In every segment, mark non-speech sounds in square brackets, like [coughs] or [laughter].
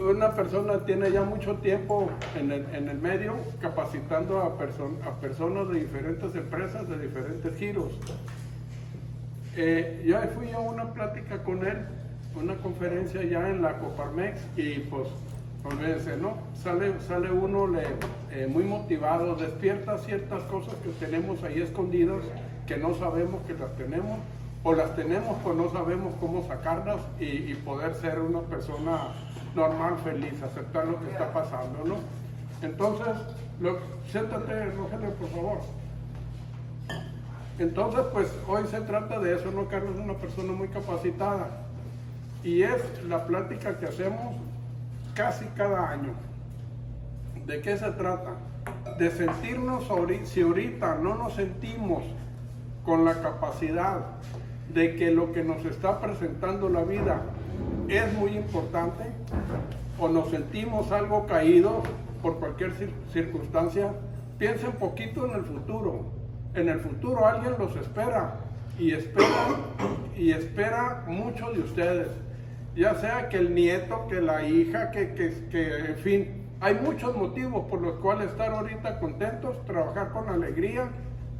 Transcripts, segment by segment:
Una persona tiene ya mucho tiempo en el, medio capacitando a, a, personas de diferentes empresas, de diferentes giros. Eh, yo fui a una plática con él, una conferencia ya en la Coparmex y pues, olvídense, ¿no? Sale, sale uno le, eh, muy motivado, despierta ciertas cosas que tenemos ahí escondidas, que no sabemos que las tenemos, o las tenemos pues no sabemos cómo sacarlas y, y poder ser una persona normal, feliz, aceptar lo que está pasando, ¿no? Entonces, lo, siéntate, Rogelio, por favor. Entonces, pues hoy se trata de eso, ¿no? Carlos es una persona muy capacitada y es la plática que hacemos casi cada año. ¿De qué se trata? De sentirnos, si ahorita no nos sentimos con la capacidad de que lo que nos está presentando la vida es muy importante o nos sentimos algo caídos por cualquier circunstancia, piensen poquito en el futuro. En el futuro alguien los espera y espera y espera mucho de ustedes. Ya sea que el nieto, que la hija, que, que, que en fin, hay muchos motivos por los cuales estar ahorita contentos, trabajar con alegría,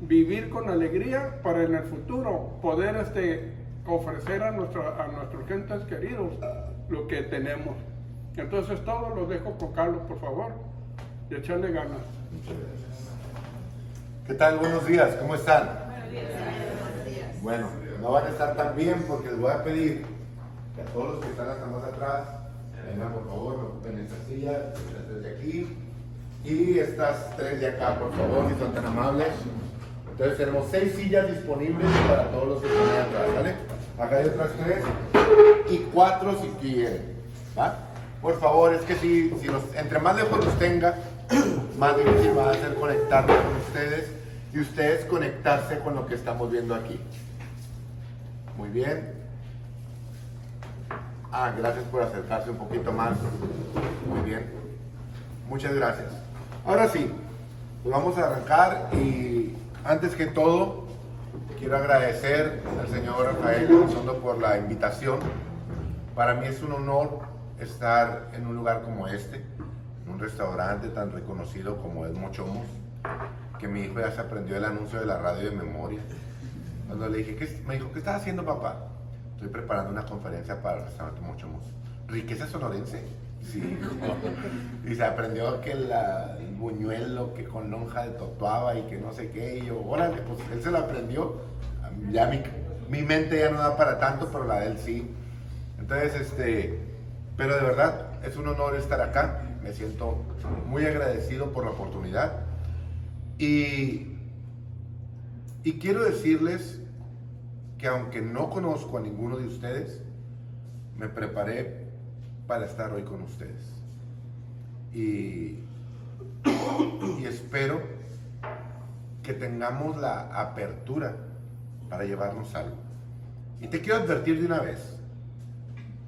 vivir con alegría para en el futuro poder este, ofrecer a, nuestra, a nuestros gentes queridos lo que tenemos. Entonces todo lo dejo con Carlos, por favor, y echarle ganas. ¿Qué tal? Buenos días, ¿cómo están? Buenos días. Bueno, no van a estar tan bien porque les voy a pedir que a todos los que están hasta más atrás, vengan por favor, ocupen esta silla, estas tres de aquí, y estas tres de acá, por favor, si son tan amables. Entonces tenemos seis sillas disponibles para todos los que están ahí atrás, ¿vale? Acá hay otras tres y cuatro si quieren, ¿va? Por favor, es que si, si entre más lejos los tenga, [clears throat] más difícil va a ser conectarme con ustedes y ustedes conectarse con lo que estamos viendo aquí. Muy bien. Ah, gracias por acercarse un poquito más. Muy bien. Muchas gracias. Ahora sí, pues vamos a arrancar y antes que todo, quiero agradecer al señor Rafael Gonzalo por la invitación. Para mí es un honor estar en un lugar como este, en un restaurante tan reconocido como es Mochomos, que mi hijo ya se aprendió el anuncio de la radio de memoria. Cuando le dije, ¿qué, me dijo, ¿qué estás haciendo papá? Estoy preparando una conferencia para el restaurante Mochomos. ¿Riqueza sonorense? Sí. y se aprendió que el buñuelo, que con lonja de totuaba y que no sé qué. Y yo, órale, pues él se lo aprendió. Ya mi, mi mente ya no da para tanto, pero la de él sí. Entonces, este, pero de verdad es un honor estar acá. Me siento muy agradecido por la oportunidad. Y, y quiero decirles que aunque no conozco a ninguno de ustedes, me preparé para estar hoy con ustedes. Y, y espero que tengamos la apertura para llevarnos algo. Y te quiero advertir de una vez,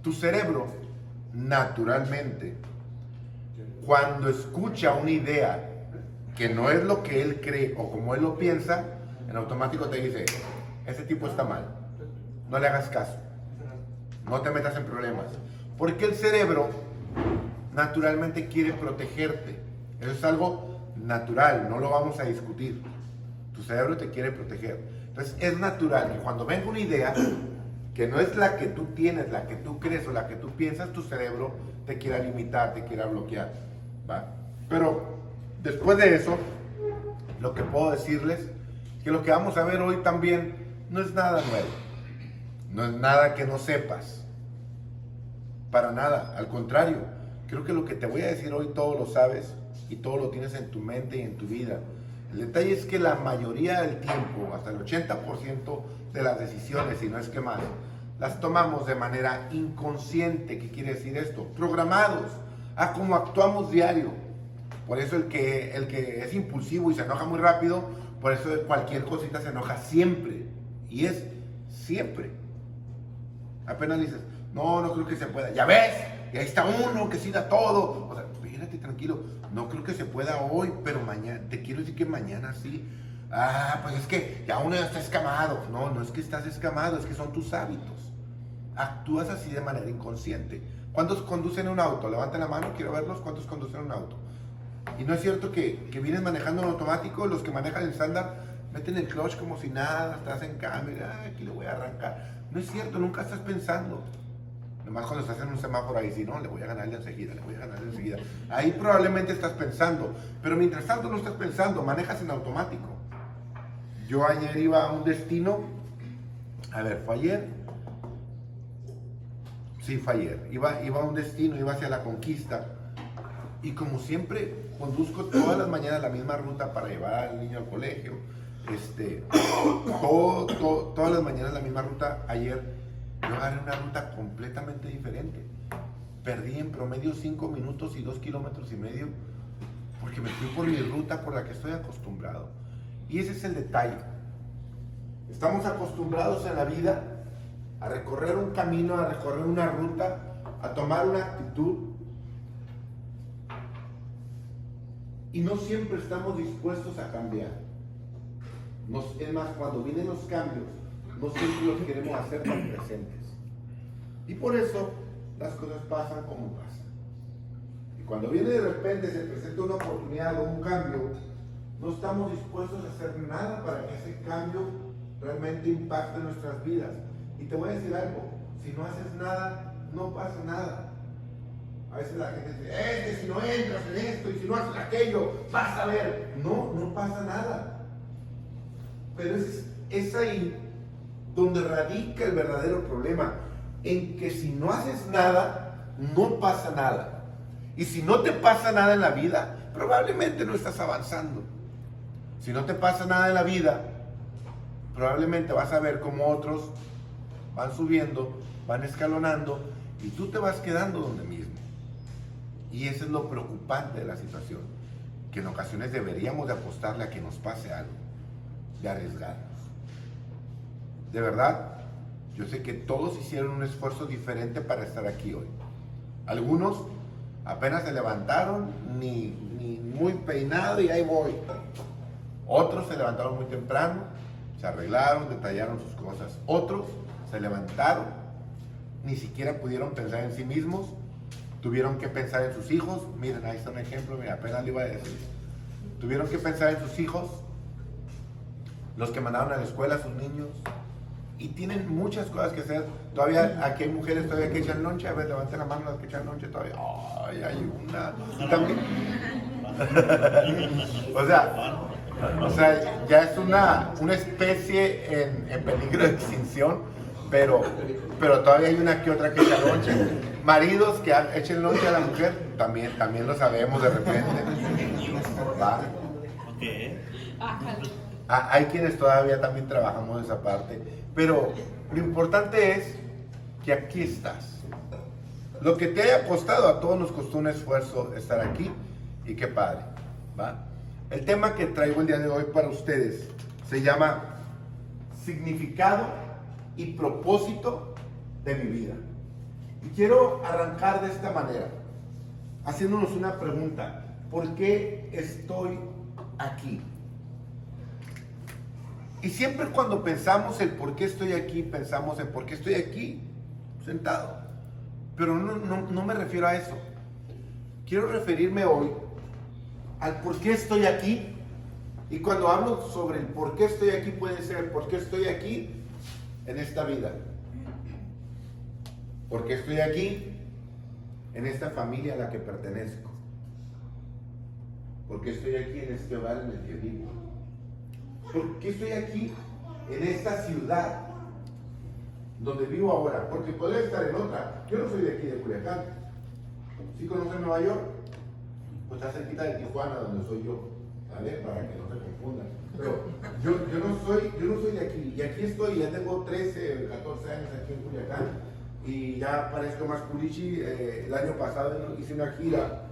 tu cerebro naturalmente, cuando escucha una idea que no es lo que él cree o como él lo piensa, en automático te dice, ese tipo está mal, no le hagas caso, no te metas en problemas. Porque el cerebro naturalmente quiere protegerte. Eso es algo natural, no lo vamos a discutir. Tu cerebro te quiere proteger. Entonces es natural que cuando venga una idea que no es la que tú tienes, la que tú crees o la que tú piensas, tu cerebro te quiera limitar, te quiera bloquear. ¿va? Pero después de eso, lo que puedo decirles, que lo que vamos a ver hoy también no es nada nuevo. No es nada que no sepas. Para nada, al contrario, creo que lo que te voy a decir hoy todo lo sabes y todo lo tienes en tu mente y en tu vida. El detalle es que la mayoría del tiempo, hasta el 80% de las decisiones, y no es que más, las tomamos de manera inconsciente. ¿Qué quiere decir esto? Programados a cómo actuamos diario. Por eso el que, el que es impulsivo y se enoja muy rápido, por eso cualquier cosita se enoja siempre. Y es siempre. Apenas dices, no, no creo que se pueda. Ya ves, y ahí está uno que sí da todo. O sea, espérate tranquilo. No creo que se pueda hoy, pero mañana, te quiero decir que mañana sí. Ah, pues es que ya uno ya está escamado. No, no es que estás escamado, es que son tus hábitos. Actúas así de manera inconsciente. ¿Cuántos conducen un auto? Levanten la mano, quiero verlos. ¿Cuántos conducen un auto? Y no es cierto que, que vienes manejando en automático, los que manejan en estándar meten el clutch como si nada, estás en cámara, aquí le voy a arrancar. No es cierto, nunca estás pensando. Nomás cuando estás en un semáforo ahí, si no, le voy a ganar enseguida, le voy a ganar enseguida. Ahí probablemente estás pensando, pero mientras tanto no estás pensando, manejas en automático. Yo ayer iba a un destino, a ver, fue ayer, Sí, fue ayer. Iba, iba a un destino, iba hacia la conquista. Y como siempre, conduzco todas las mañanas la misma ruta para llevar al niño al colegio. Este, [coughs] todas las mañanas la misma ruta. Ayer yo agarré una ruta completamente diferente. Perdí en promedio 5 minutos y 2 kilómetros y medio porque me fui por mi ruta por la que estoy acostumbrado. Y ese es el detalle. Estamos acostumbrados en la vida a recorrer un camino, a recorrer una ruta, a tomar una actitud. Y no siempre estamos dispuestos a cambiar. es más, cuando vienen los cambios, no siempre los queremos hacer tan presentes. Y por eso las cosas pasan como pasan. Y cuando viene de repente, se presenta una oportunidad o un cambio, no estamos dispuestos a hacer nada para que ese cambio realmente impacte nuestras vidas. Y te voy a decir algo, si no haces nada, no pasa nada. A veces la gente dice, es que si no entras en esto y si no haces aquello, vas a ver. No, no pasa nada. Pero es, es ahí donde radica el verdadero problema, en que si no haces nada, no pasa nada. Y si no te pasa nada en la vida, probablemente no estás avanzando. Si no te pasa nada en la vida, probablemente vas a ver como otros van subiendo, van escalonando y tú te vas quedando donde mismo. Y eso es lo preocupante de la situación, que en ocasiones deberíamos de apostarle a que nos pase algo, de arriesgarnos. De verdad, yo sé que todos hicieron un esfuerzo diferente para estar aquí hoy. Algunos apenas se levantaron, ni, ni muy peinado y ahí voy. Otros se levantaron muy temprano, se arreglaron, detallaron sus cosas. Otros se levantaron, ni siquiera pudieron pensar en sí mismos, tuvieron que pensar en sus hijos. Miren, ahí está un ejemplo, mira, apenas le iba a decir. Tuvieron que pensar en sus hijos, los que mandaron a la escuela a sus niños, y tienen muchas cosas que hacer. Todavía aquí hay mujeres todavía que echan lonche. A ver, levanten la mano las que echan lonche todavía. Ay, hay una. También. [laughs] o sea, o sea, ya es una, una especie en, en peligro de extinción pero, pero todavía hay una que otra que echa lonche. Maridos que echen lonche a la mujer, también, también lo sabemos de repente. Ah, hay quienes todavía también trabajamos esa parte, pero lo importante es que aquí estás. Lo que te haya costado, a todos nos costó un esfuerzo estar aquí y qué padre. ¿va? El tema que traigo el día de hoy para ustedes se llama significado y propósito de mi vida. Y quiero arrancar de esta manera, haciéndonos una pregunta. ¿Por qué estoy aquí? Y siempre cuando pensamos el por qué estoy aquí, pensamos en por qué estoy aquí, sentado. Pero no, no, no me refiero a eso. Quiero referirme hoy al por qué estoy aquí. Y cuando hablo sobre el por qué estoy aquí, puede ser por qué estoy aquí en esta vida? Porque estoy aquí en esta familia a la que pertenezco? porque estoy aquí en este hogar en el que vivo? ¿Por qué estoy aquí en esta ciudad donde vivo ahora? Porque podría estar en otra. Yo no soy de aquí, de Culiacán. ¿Sí conocen Nueva York? Pues está cerquita de Tijuana, donde soy yo. ¿Vale? Para que no se confundan. Pero yo, yo, no soy, yo no soy de aquí. Y aquí estoy, ya tengo 13, 14 años aquí en Culiacán. Y ya parezco más culichi. Eh, el año pasado hice una gira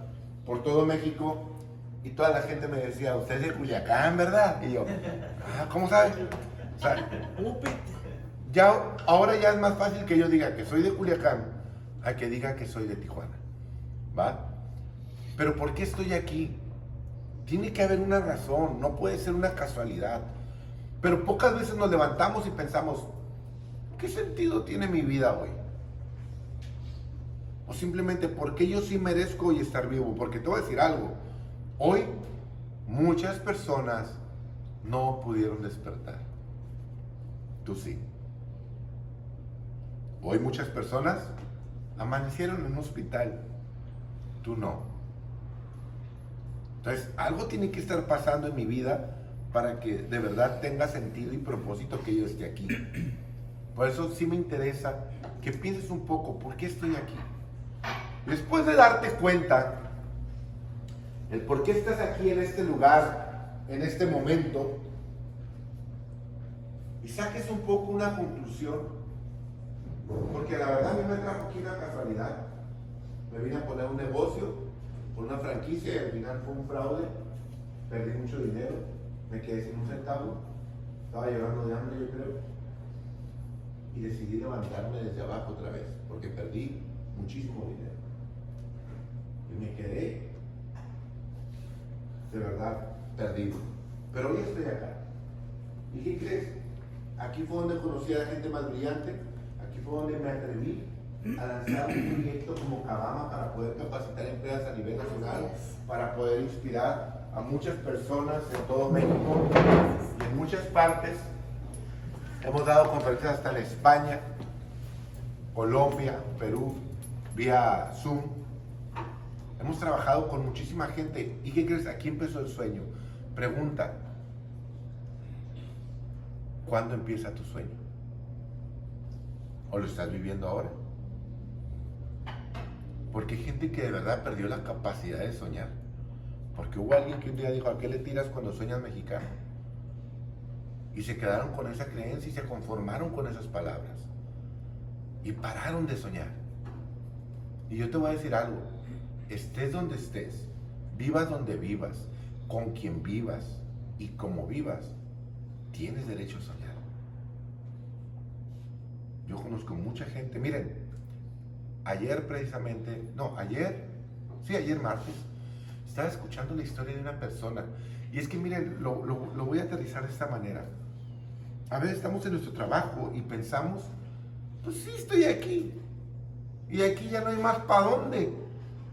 por todo México y toda la gente me decía, usted es de Culiacán, ¿verdad? Y yo, ah, ¿cómo sabe? O sea, ya, ahora ya es más fácil que yo diga que soy de Culiacán a que diga que soy de Tijuana. ¿Va? Pero ¿por qué estoy aquí? Tiene que haber una razón, no puede ser una casualidad. Pero pocas veces nos levantamos y pensamos, ¿qué sentido tiene mi vida hoy? O simplemente porque yo sí merezco hoy estar vivo. Porque te voy a decir algo. Hoy muchas personas no pudieron despertar. Tú sí. Hoy muchas personas amanecieron en un hospital. Tú no. Entonces, algo tiene que estar pasando en mi vida para que de verdad tenga sentido y propósito que yo esté aquí. Por eso sí me interesa que pienses un poco, ¿por qué estoy aquí? Después de darte cuenta por qué estás aquí en este lugar, en este momento, y saques un poco una conclusión, porque la verdad a mí me trajo aquí una casualidad. Me vine a poner un negocio por una franquicia y al final fue un fraude, perdí mucho dinero, me quedé sin un centavo, estaba llorando de hambre yo creo, y decidí levantarme desde abajo otra vez, porque perdí muchísimo dinero. Y me quedé, de verdad, perdido. Pero hoy estoy acá. ¿Y qué crees? Aquí fue donde conocí a la gente más brillante, aquí fue donde me atreví a lanzar un proyecto como Cabama para poder capacitar empresas a nivel nacional, para poder inspirar a muchas personas en todo México y en muchas partes. Hemos dado conferencias hasta en España, Colombia, Perú, vía Zoom. Hemos trabajado con muchísima gente. ¿Y qué crees? Aquí empezó el sueño. Pregunta, ¿cuándo empieza tu sueño? ¿O lo estás viviendo ahora? Porque hay gente que de verdad perdió la capacidad de soñar. Porque hubo alguien que un día dijo, ¿a qué le tiras cuando sueñas mexicano? Y se quedaron con esa creencia y se conformaron con esas palabras. Y pararon de soñar. Y yo te voy a decir algo, estés donde estés, vivas donde vivas, con quien vivas y como vivas, tienes derecho a soñar. Yo conozco mucha gente, miren, ayer precisamente, no, ayer, sí, ayer martes, estaba escuchando la historia de una persona. Y es que miren, lo, voy a aterrizar de esta manera. A veces estamos en nuestro trabajo y pensamos, pues sí, estoy aquí. Y aquí ya no hay más para dónde.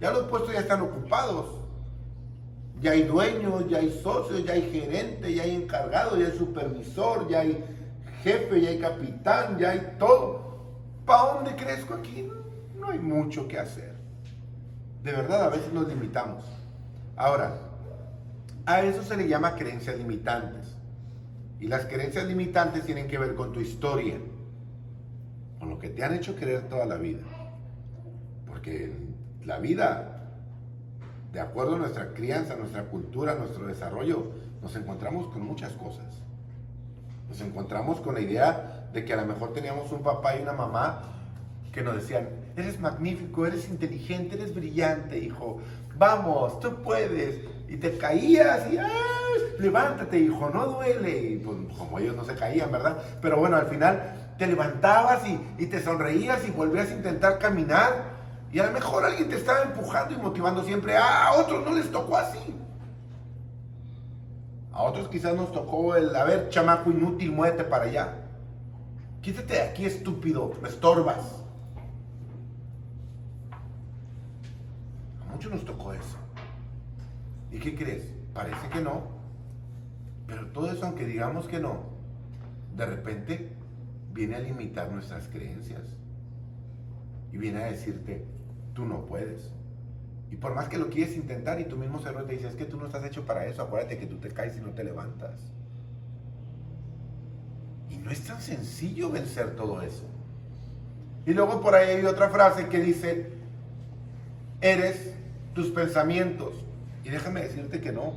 Ya los puestos ya están ocupados. Ya hay dueños, ya hay socios, ya hay gerente, ya hay encargado, ya hay supervisor, ya hay jefe, ya hay capitán, ya hay todo. ¿Para dónde crezco aquí? No hay mucho que hacer. De verdad, a veces nos limitamos. Ahora, a eso se le llama creencias limitantes. Y las creencias limitantes tienen que ver con tu historia, con lo que te han hecho creer toda la vida. Porque la vida, de acuerdo a nuestra crianza, nuestra cultura, nuestro desarrollo, nos encontramos con muchas cosas. Nos encontramos con la idea de que a lo mejor teníamos un papá y una mamá que nos decían, eres magnífico, eres inteligente, eres brillante, hijo, vamos, tú puedes. Y te caías y, levántate, hijo, no duele. Y pues como ellos no se caían, ¿verdad? Pero bueno, al final te levantabas y te sonreías y volvías a intentar caminar. Y a lo mejor alguien te estaba empujando y motivando siempre. A otros no les tocó así. A otros quizás nos tocó el, a ver, chamaco inútil, muévete para allá. Quítate de aquí, estúpido, me estorbas. A muchos nos tocó eso. ¿Y qué crees? Parece que no. Pero todo eso, aunque digamos que no, de repente viene a limitar nuestras creencias. Y viene a decirte, tú no puedes. Y por más que lo quieres intentar y tú mismo cerebro te dice, es que tú no estás hecho para eso, acuérdate que tú te caes y no te levantas. Y no es tan sencillo vencer todo eso. Y luego por ahí hay otra frase que dice, eres tus pensamientos. Y déjame decirte que no,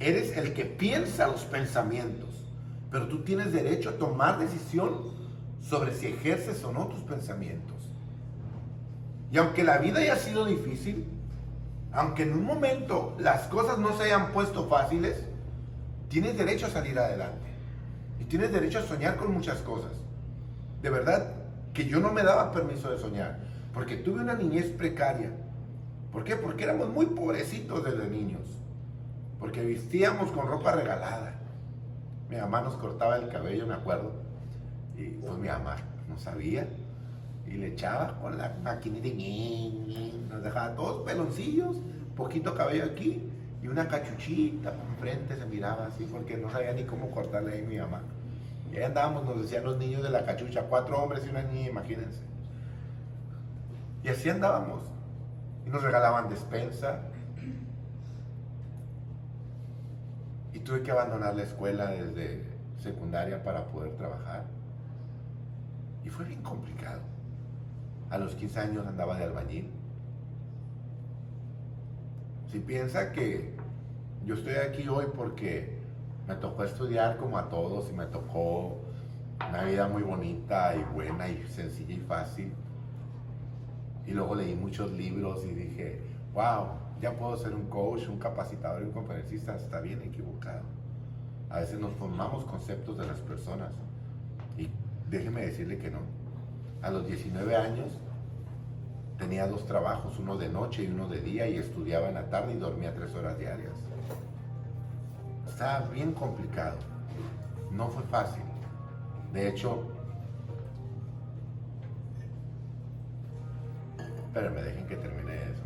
eres el que piensa los pensamientos, pero tú tienes derecho a tomar decisión sobre si ejerces o no tus pensamientos. Y aunque la vida haya sido difícil, aunque en un momento las cosas no se hayan puesto fáciles, tienes derecho a salir adelante. Y tienes derecho a soñar con muchas cosas. De verdad que yo no me daba permiso de soñar, porque tuve una niñez precaria. ¿Por qué? Porque éramos muy pobrecitos desde niños. Porque vestíamos con ropa regalada. Mi mamá nos cortaba el cabello, me acuerdo. Y pues mi mamá no sabía. Y le echaba con la maquinita y nos dejaba todos peloncillos, poquito cabello aquí y una cachuchita enfrente se miraba así porque no sabía ni cómo cortarle ahí mi mamá. Y ahí andábamos, nos decían los niños de la cachucha, cuatro hombres y una niña, imagínense. Y así andábamos. Y nos regalaban despensa. Y tuve que abandonar la escuela desde secundaria para poder trabajar. Y fue bien complicado. A los 15 años andaba de albañil. Si piensa que yo estoy aquí hoy porque me tocó estudiar como a todos y me tocó una vida muy bonita y buena y sencilla y fácil. Y luego leí muchos libros y dije, wow, ya puedo ser un coach, un capacitador y un conferencista. Está bien equivocado. A veces nos formamos conceptos de las personas. Y déjeme decirle que no. A los 19 años tenía dos trabajos, uno de noche y uno de día, y estudiaba en la tarde y dormía tres horas diarias. Estaba bien complicado. No fue fácil. De hecho, espérenme, dejen que termine eso.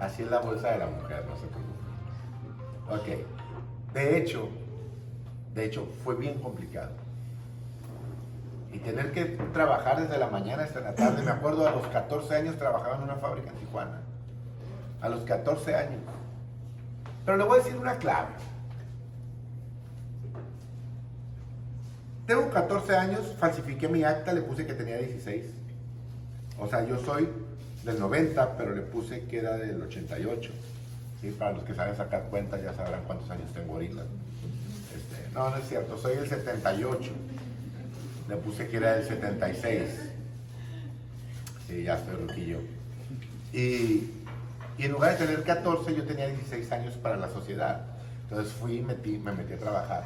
Así es la bolsa de la mujer, no se preocupen. Ok. De hecho, de hecho, fue bien complicado y tener que trabajar desde la mañana hasta la tarde. Me acuerdo a los 14 años trabajaba en una fábrica en Tijuana. A los 14 años. Pero le voy a decir una clave. Tengo 14 años, falsifiqué mi acta, le puse que tenía 16. O sea, yo soy del 90, pero le puse que era del 88. ¿Sí? Para los que saben sacar cuentas ya sabrán cuántos años tengo ahorita. Este, no, no es cierto, soy del 78 le puse que era del 76. Sí, ya estoy roquillo. Y, y, en lugar de tener 14, yo tenía 16 años para la sociedad. Entonces fui y metí, me metí a trabajar.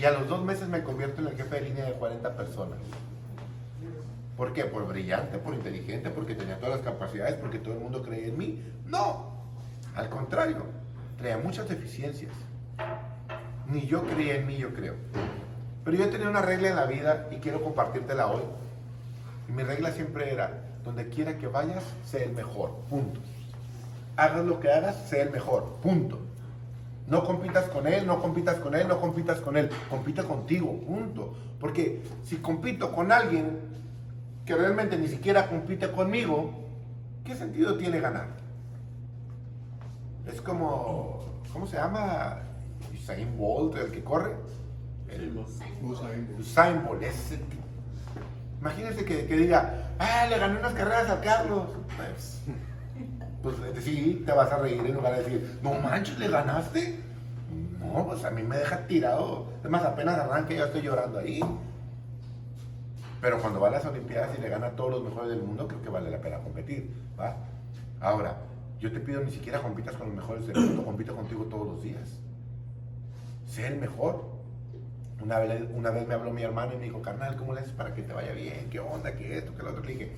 Y a los dos meses me convierto en el jefe de línea de 40 personas. ¿Por qué? ¿Por brillante, por inteligente, porque tenía todas las capacidades, porque todo el mundo creía en mí? No, al contrario, traía muchas deficiencias. Ni yo creía en mí, yo creo. Pero yo tenía una regla en la vida y quiero compartírtela hoy. Mi regla siempre era, donde quiera que vayas, sé el mejor, punto. Hagas lo que hagas, sé el mejor, punto. No compitas con él, no compitas con él, no compitas con él, compite contigo, punto. Porque si compito con alguien que realmente ni siquiera compite conmigo, ¿qué sentido tiene ganar? Es como, ¿cómo se llama? Usain Bolt, el que corre Usain Bolt. imagínense que, diga, ah, le gané unas carreras a Carlos. Pues, pues eh, sí, te vas a reír en lugar de decir, no manches, ¿le ganaste? No, pues a mí me deja tirado. Es más, apenas arranque, ya estoy llorando ahí. Pero cuando va a las Olimpiadas y le gana a todos los mejores del mundo, creo que vale la pena competir. ¿va? Ahora, yo te pido ni siquiera compitas con los mejores del mundo, compito contigo todos los días. Sé el mejor. Una vez, una vez me habló mi hermano y me dijo, carnal, ¿cómo le haces para que te vaya bien? ¿Qué onda? ¿Qué esto? ¿Qué lo otro? Le dije,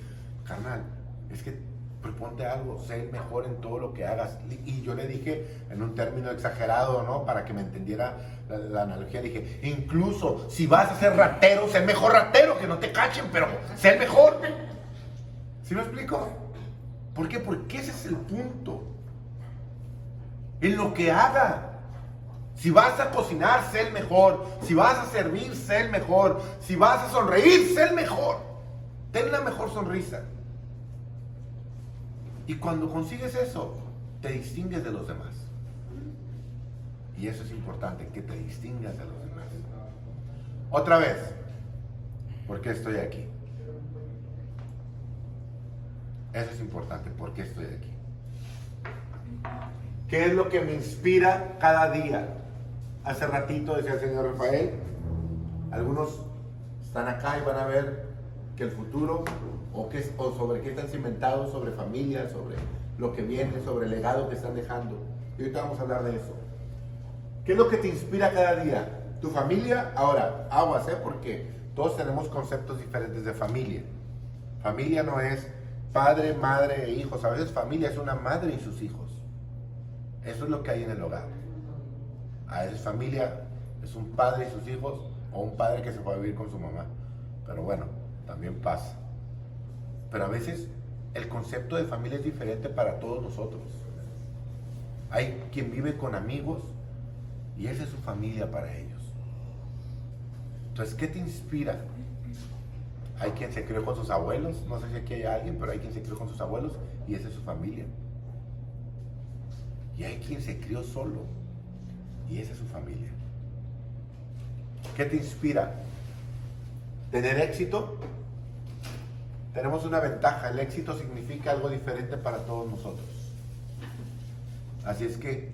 carnal, es que proponte algo, sé mejor en todo lo que hagas. Y yo le dije en un término exagerado, ¿no? Para que me entendiera la, analogía, dije, incluso si vas a ser ratero, sé el mejor ratero, que no te cachen, pero sé el mejor. ¿Sí me explico? ¿Por qué? Porque ese es el punto. En lo que haga. Si vas a cocinar, sé el mejor. Si vas a servir, sé el mejor. Si vas a sonreír, sé el mejor. Ten la mejor sonrisa. Y cuando consigues eso, te distingues de los demás. Y eso es importante, que te distingas de los demás. Otra vez, ¿por qué estoy aquí? Eso es importante, ¿por qué estoy aquí? ¿Qué es lo que me inspira cada día? Hace ratito decía el señor Rafael, algunos están acá y van a ver que el futuro o, que, o sobre qué están cimentados, sobre familia, sobre lo que viene, sobre el legado que están dejando. Y ahorita vamos a hablar de eso. ¿Qué es lo que te inspira cada día? ¿Tu familia? Ahora, aguas, ¿eh? Porque todos tenemos conceptos diferentes de familia. Familia no es padre, madre e hijos. A veces familia es una madre y sus hijos. Eso es lo que hay en el hogar a esa familia es un padre y sus hijos o un padre que se fue a vivir con su mamá. Pero bueno, también pasa. Pero a veces el concepto de familia es diferente para todos nosotros. Hay quien vive con amigos y esa es su familia para ellos. Entonces, ¿qué te inspira? Hay quien se crió con sus abuelos, no sé si aquí hay alguien, pero hay quien se crió con sus abuelos y esa es su familia. Y hay quien se crió solo y esa es su familia. ¿Qué te inspira? ¿Tener éxito? Tenemos una ventaja, el éxito significa algo diferente para todos nosotros. Así es que,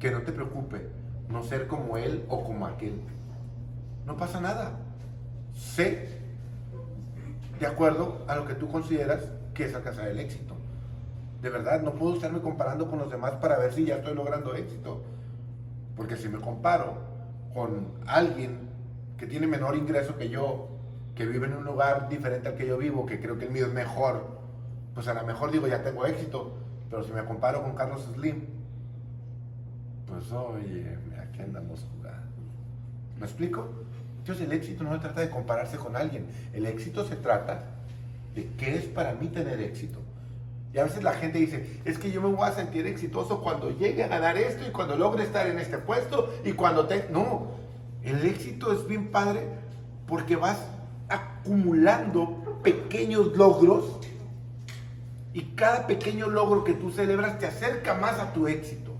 que no te preocupe no ser como él o como aquel. No pasa nada. Sé de acuerdo a lo que tú consideras que es alcanzar el éxito. De verdad, no puedo estarme comparando con los demás para ver si ya estoy logrando éxito. Porque si me comparo con alguien que tiene menor ingreso que yo, que vive en un lugar diferente al que yo vivo, que creo que el mío es mejor, pues a lo mejor digo, ya tengo éxito. Pero si me comparo con Carlos Slim, pues oye, aquí andamos jugando. ¿Me explico? Entonces el éxito no se trata de compararse con alguien. El éxito se trata de qué es para mí tener éxito. Y a veces la gente dice, es que yo me voy a sentir exitoso cuando llegue a ganar esto y cuando logre estar en este puesto y cuando te... No, el éxito es bien padre porque vas acumulando pequeños logros y cada pequeño logro que tú celebras te acerca más a tu éxito.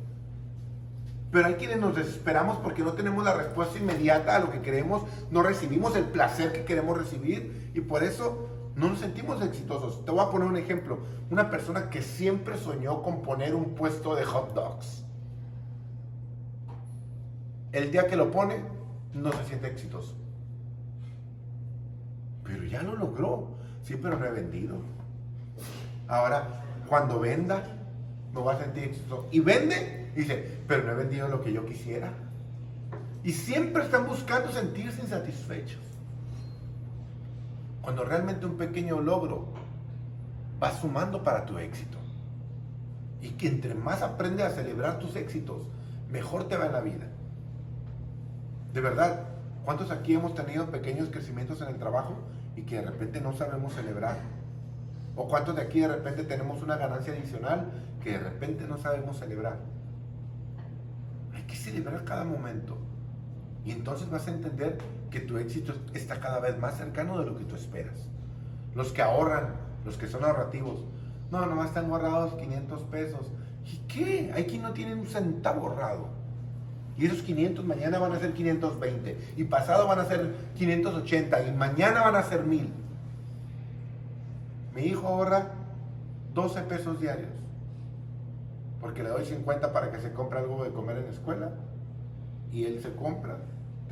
Pero hay quienes nos desesperamos porque no tenemos la respuesta inmediata a lo que queremos, no recibimos el placer que queremos recibir y por eso no nos sentimos exitosos. Te voy a poner un ejemplo. Una persona que siempre soñó con poner un puesto de hot dogs. El día que lo pone, no se siente exitoso. Pero ya lo logró. Sí, pero no he vendido. Ahora, cuando venda, me voy a sentir exitoso. Y vende, dice, pero no he vendido lo que yo quisiera. Y siempre están buscando sentirse insatisfechos. Cuando realmente un pequeño logro va sumando para tu éxito. Y que entre más aprendes a celebrar tus éxitos, mejor te va en la vida. De verdad, ¿cuántos aquí hemos tenido pequeños crecimientos en el trabajo y que de repente no sabemos celebrar? ¿O cuántos de aquí de repente tenemos una ganancia adicional que de repente no sabemos celebrar? Hay que celebrar cada momento. Y entonces vas a entender que tu éxito está cada vez más cercano de lo que tú esperas. Los que ahorran, los que son ahorrativos, no, nomás están ahorrados 500 pesos. ¿Y qué? Hay quien no tiene un centavo ahorrado. Y esos 500 mañana van a ser 520. Y pasado van a ser 580. Y mañana van a ser 1000. Mi hijo ahorra 12 pesos diarios. Porque le doy 50 para que se compre algo de comer en la escuela. Y él se compra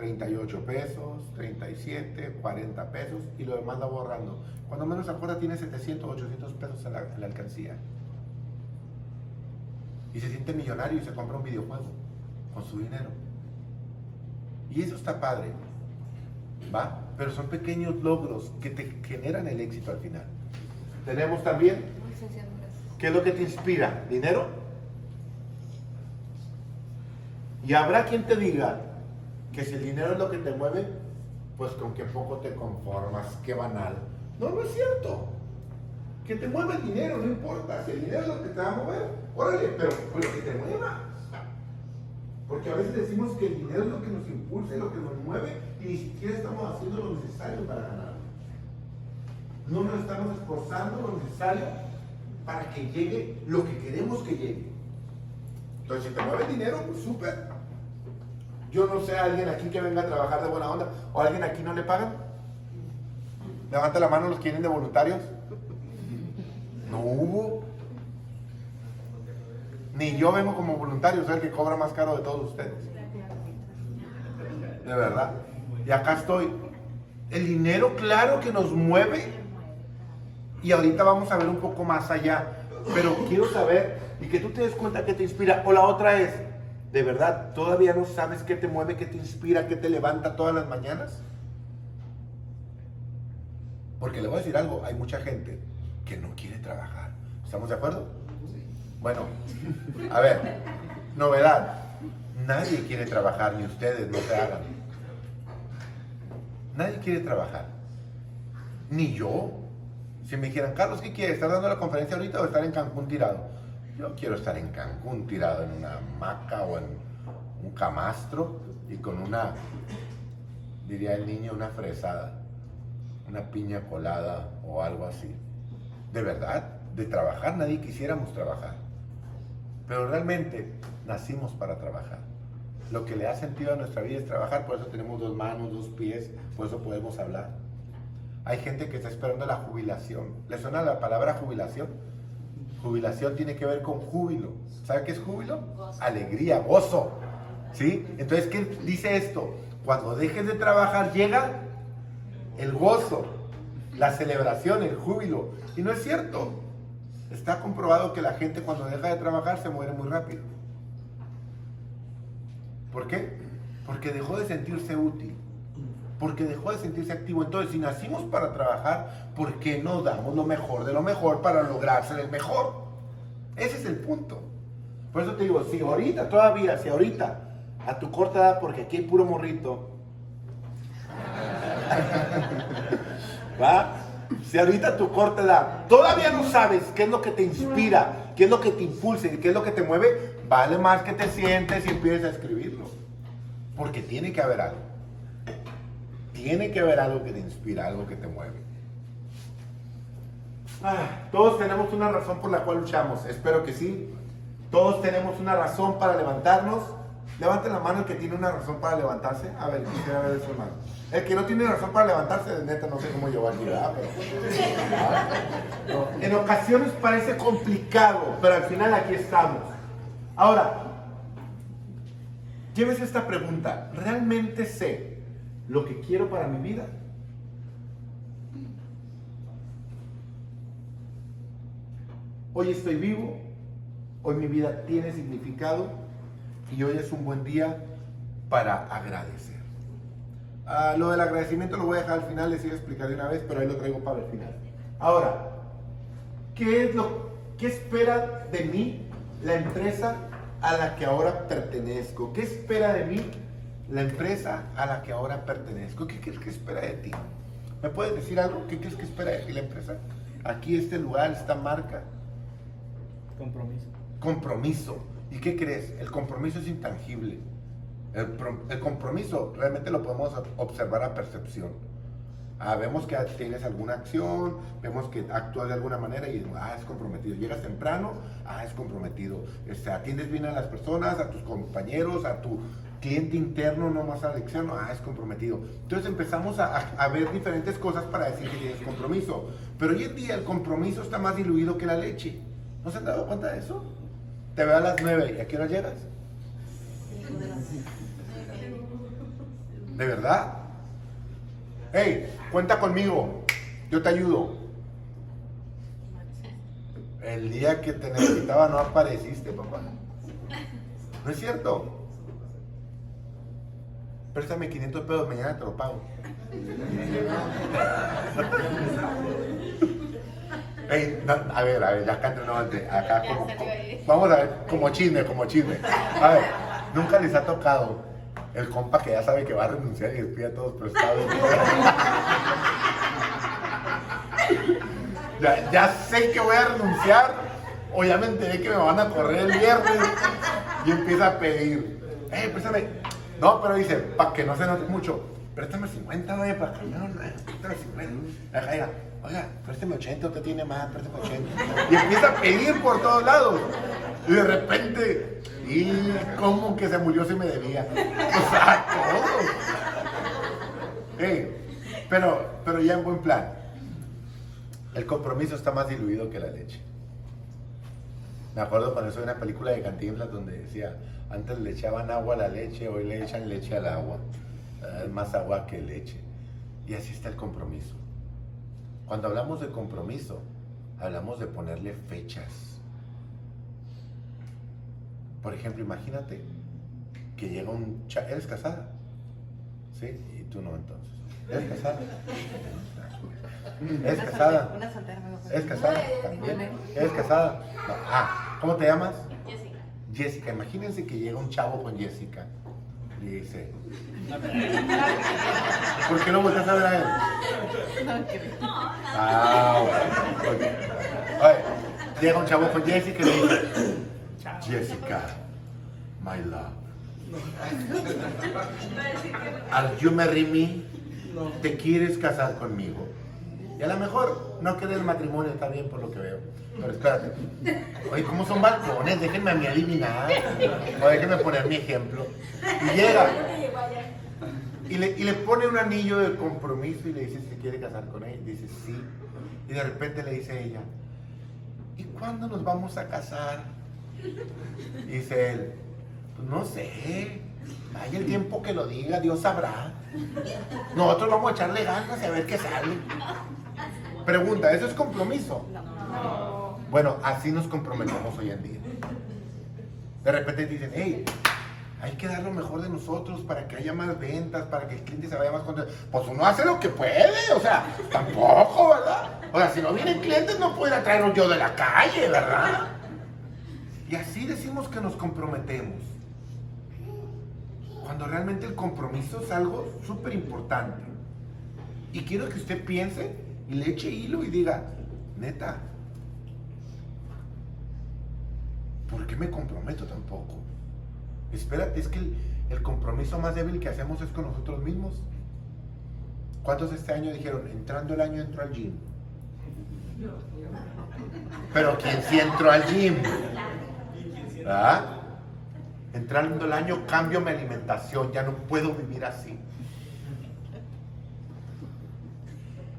38 pesos, 37, 40 pesos y lo demás va borrando. Cuando menos acuerda tiene 700, 800 pesos en la, en la alcancía. Y se siente millonario y se compra un videojuego con su dinero. Y eso está padre. ¿Va? Pero son pequeños logros que te generan el éxito al final. Tenemos también, ¿qué es lo que te inspira? ¿Dinero? Y habrá quien te diga que si el dinero es lo que te mueve, pues con que poco te conformas, qué banal. No, no es cierto. Que te mueva el dinero, no importa. Si el dinero es lo que te va a mover, órale, pero pues que te mueva. Porque a veces decimos que el dinero es lo que nos impulsa lo que nos mueve y ni siquiera estamos haciendo lo necesario para ganar. No nos estamos esforzando lo necesario para que llegue lo que queremos que llegue. Entonces, si te mueve el dinero, pues súper. Yo no sé a alguien aquí que venga a trabajar de buena onda. ¿O a alguien aquí no le pagan? Levanta la mano los que vienen de voluntarios. No hubo. Ni yo vengo como voluntario, soy el que cobra más caro de todos ustedes. De verdad. Y acá estoy. El dinero, claro que nos mueve. Y ahorita vamos a ver un poco más allá. Pero quiero saber y que tú te des cuenta que te inspira. O la otra es, ¿de verdad todavía no sabes qué te mueve, qué te inspira, qué te levanta todas las mañanas? Porque le voy a decir algo, hay mucha gente que no quiere trabajar. ¿Estamos de acuerdo? Bueno, a ver, novedad. Nadie quiere trabajar, ni ustedes, no se hagan. Nadie quiere trabajar. Ni yo. Si me dijeran, Carlos, ¿qué quieres? ¿Estar dando la conferencia ahorita o estar en Cancún tirado? Yo quiero estar en Cancún tirado en una hamaca o en un camastro y con una, diría el niño, una fresada, una piña colada o algo así. De verdad, de trabajar nadie quisiéramos trabajar. Pero realmente nacimos para trabajar. Lo que le ha sentido a nuestra vida es trabajar, por eso tenemos dos manos, dos pies, por eso podemos hablar. Hay gente que está esperando la jubilación. ¿Le suena la palabra jubilación? Jubilación tiene que ver con júbilo. ¿Sabe qué es júbilo? Alegría, gozo. ¿Sí? Entonces, ¿qué dice esto? Cuando dejes de trabajar llega el gozo, la celebración, el júbilo. Y no es cierto. Está comprobado que la gente cuando deja de trabajar se muere muy rápido. ¿Por qué? Porque dejó de sentirse útil. Porque dejó de sentirse activo. Entonces, si nacimos para trabajar, ¿por qué no damos lo mejor de lo mejor para lograr ser el mejor? Ese es el punto. Por eso te digo, si ahorita todavía, si ahorita, a tu corta edad, porque aquí hay puro morrito, [laughs] ¿va? Si ahorita a tu corta edad todavía no sabes qué es lo que te inspira, qué es lo que te impulsa, qué es lo que te mueve, vale más que te sientes y empieces a escribirlo. Porque tiene que haber algo. Tiene que haber algo que te inspira, algo que te mueve. Ah, todos tenemos una razón por la cual luchamos. Espero que sí. Todos tenemos una razón para levantarnos. Levanten la mano el que tiene una razón para levantarse. A ver, quisiera ver su mano. El que no tiene razón para levantarse, de neta, no sé cómo llevar ¿verdad? Pero, en ocasiones parece complicado, pero al final aquí estamos. Ahora, lleves esta pregunta. ¿Realmente sé lo que quiero para mi vida? Hoy estoy vivo, hoy mi vida tiene significado y hoy es un buen día para agradecer. Ah, lo del agradecimiento lo voy a dejar al final, les iba a explicar de una vez, pero ahí lo traigo para el final. Ahora, ¿qué es lo qué espera de mí la empresa a la que ahora pertenezco? ¿Qué espera de mí la empresa a la que ahora pertenezco? ¿Qué crees que espera de ti? ¿Me puedes decir algo? ¿Qué crees que espera de ti la empresa? Aquí, este lugar, esta marca. Compromiso. Compromiso. ¿Y qué crees? El compromiso es intangible. El, pro- el compromiso realmente lo podemos observar a percepción. Ah, vemos que tienes alguna acción, vemos que actúas de alguna manera y ah, es comprometido. Llegas temprano, ah, es comprometido. Este, atiendes bien a las personas, a tus compañeros, a tu cliente interno, no más al externo, ah, es comprometido. Entonces empezamos a, a- a ver diferentes cosas para decir que tienes compromiso. Pero hoy en día el compromiso está más diluido que la leche. ¿No se han dado cuenta de eso? Te veo a las 9 y a qué hora llegas. ¿De verdad? Hey, cuenta conmigo. Yo te ayudo. El día que te necesitaba no apareciste, papá. ¿No es cierto? Préstame 500 pesos, mañana te lo pago. Ey, no, a ver, a ver, ya acá no, acá como, como- vamos a ver, como chisme, como chisme. A ver, nunca les ha tocado el compa que ya sabe que va a renunciar y despide a todos prestados. ya, ya sé que voy a renunciar o ya me enteré que me van a correr el viernes y empieza a pedir, eh, préstame. No, pero dice, para que no se note mucho, préstame 50, güey, para que no, préstame 50. Ajá, ya, Oiga, préstame 80, usted tiene más, préstame 80. Y empieza a pedir por todos lados. Y de repente, y como que se murió si me debía. O sea, todo. Pero, pero ya en buen plan. El compromiso está más diluido que la leche. Me acuerdo cuando hizo una película de Cantinflas donde decía, antes le echaban agua a la leche, hoy le echan leche al agua. Ah, Es más agua que leche. Y así está el compromiso. Cuando hablamos de compromiso, hablamos de ponerle fechas. Por ejemplo, imagínate que llega un cha ¿Eres casada? ¿Sí? Y tú no entonces. ¿Eres casada? [laughs] ¿Eres casada? Una soltera me va a ¿Eres casada? ¿Eres casada? No. Ah, ¿cómo te llamas? Jessica. Imagínense que llega un chavo con Jessica. Dice. ¿Por qué no volteas a ver a él? Ah, bueno. ok. Oye, llega un chavo con Jessica y le dice, Jessica, my love. Are you marry me? ¿Te quieres casar conmigo? Y a lo mejor no quiere el matrimonio, está bien por lo que veo. Pero espérate. Oye, ¿cómo son balcones? Déjenme a mí adivinar. O déjenme poner mi ejemplo. Y llega. Y le, y le pone un anillo de compromiso y le dice si quiere casar con él. Dice sí. Y de repente le dice ella, ¿y cuándo nos vamos a casar? Dice él, pues no sé. Hay el tiempo que lo diga, Dios sabrá. Nosotros vamos a echarle ganas y a ver qué sale. Pregunta, ¿eso es compromiso? Bueno, así nos comprometemos hoy en día. De repente dicen, hey, hay que dar lo mejor de nosotros para que haya más ventas, para que el cliente se vaya más contento. Pues uno hace lo que puede, o sea, tampoco, ¿verdad? O sea, si no vienen clientes no puedo ir a traerlos yo de la calle, ¿verdad? Y así decimos que nos comprometemos. Cuando realmente el compromiso es algo súper importante. Y quiero que usted piense y le eche hilo y diga, neta, ¿por qué me comprometo tampoco? Espérate, es que el, compromiso más débil que hacemos es con nosotros mismos. ¿Cuántos este año dijeron, entrando el año entro al gym? Pero ¿quién sí entró al gym? ¿Verdad? Entrando el año cambio mi alimentación, ya no puedo vivir así.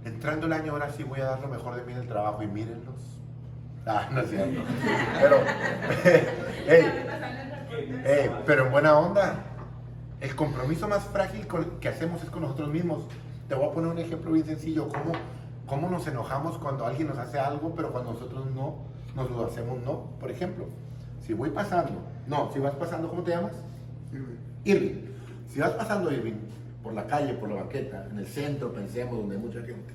Entrando el año ahora sí voy a dar lo mejor de mí en el trabajo y mírenlos. Ah, no es cierto. Pero, ey, [laughs] ey, pero en buena onda. El compromiso más frágil que hacemos es con nosotros mismos. Te voy a poner un ejemplo bien sencillo. ¿Cómo, cómo nos enojamos cuando alguien nos hace algo, pero cuando nosotros no, nos lo hacemos no? Por ejemplo, si voy pasando, no, si vas pasando, ¿cómo te llamas? Irving. Si vas pasando, Irving, por la calle, por la banqueta, en el centro, pensemos, donde hay mucha gente,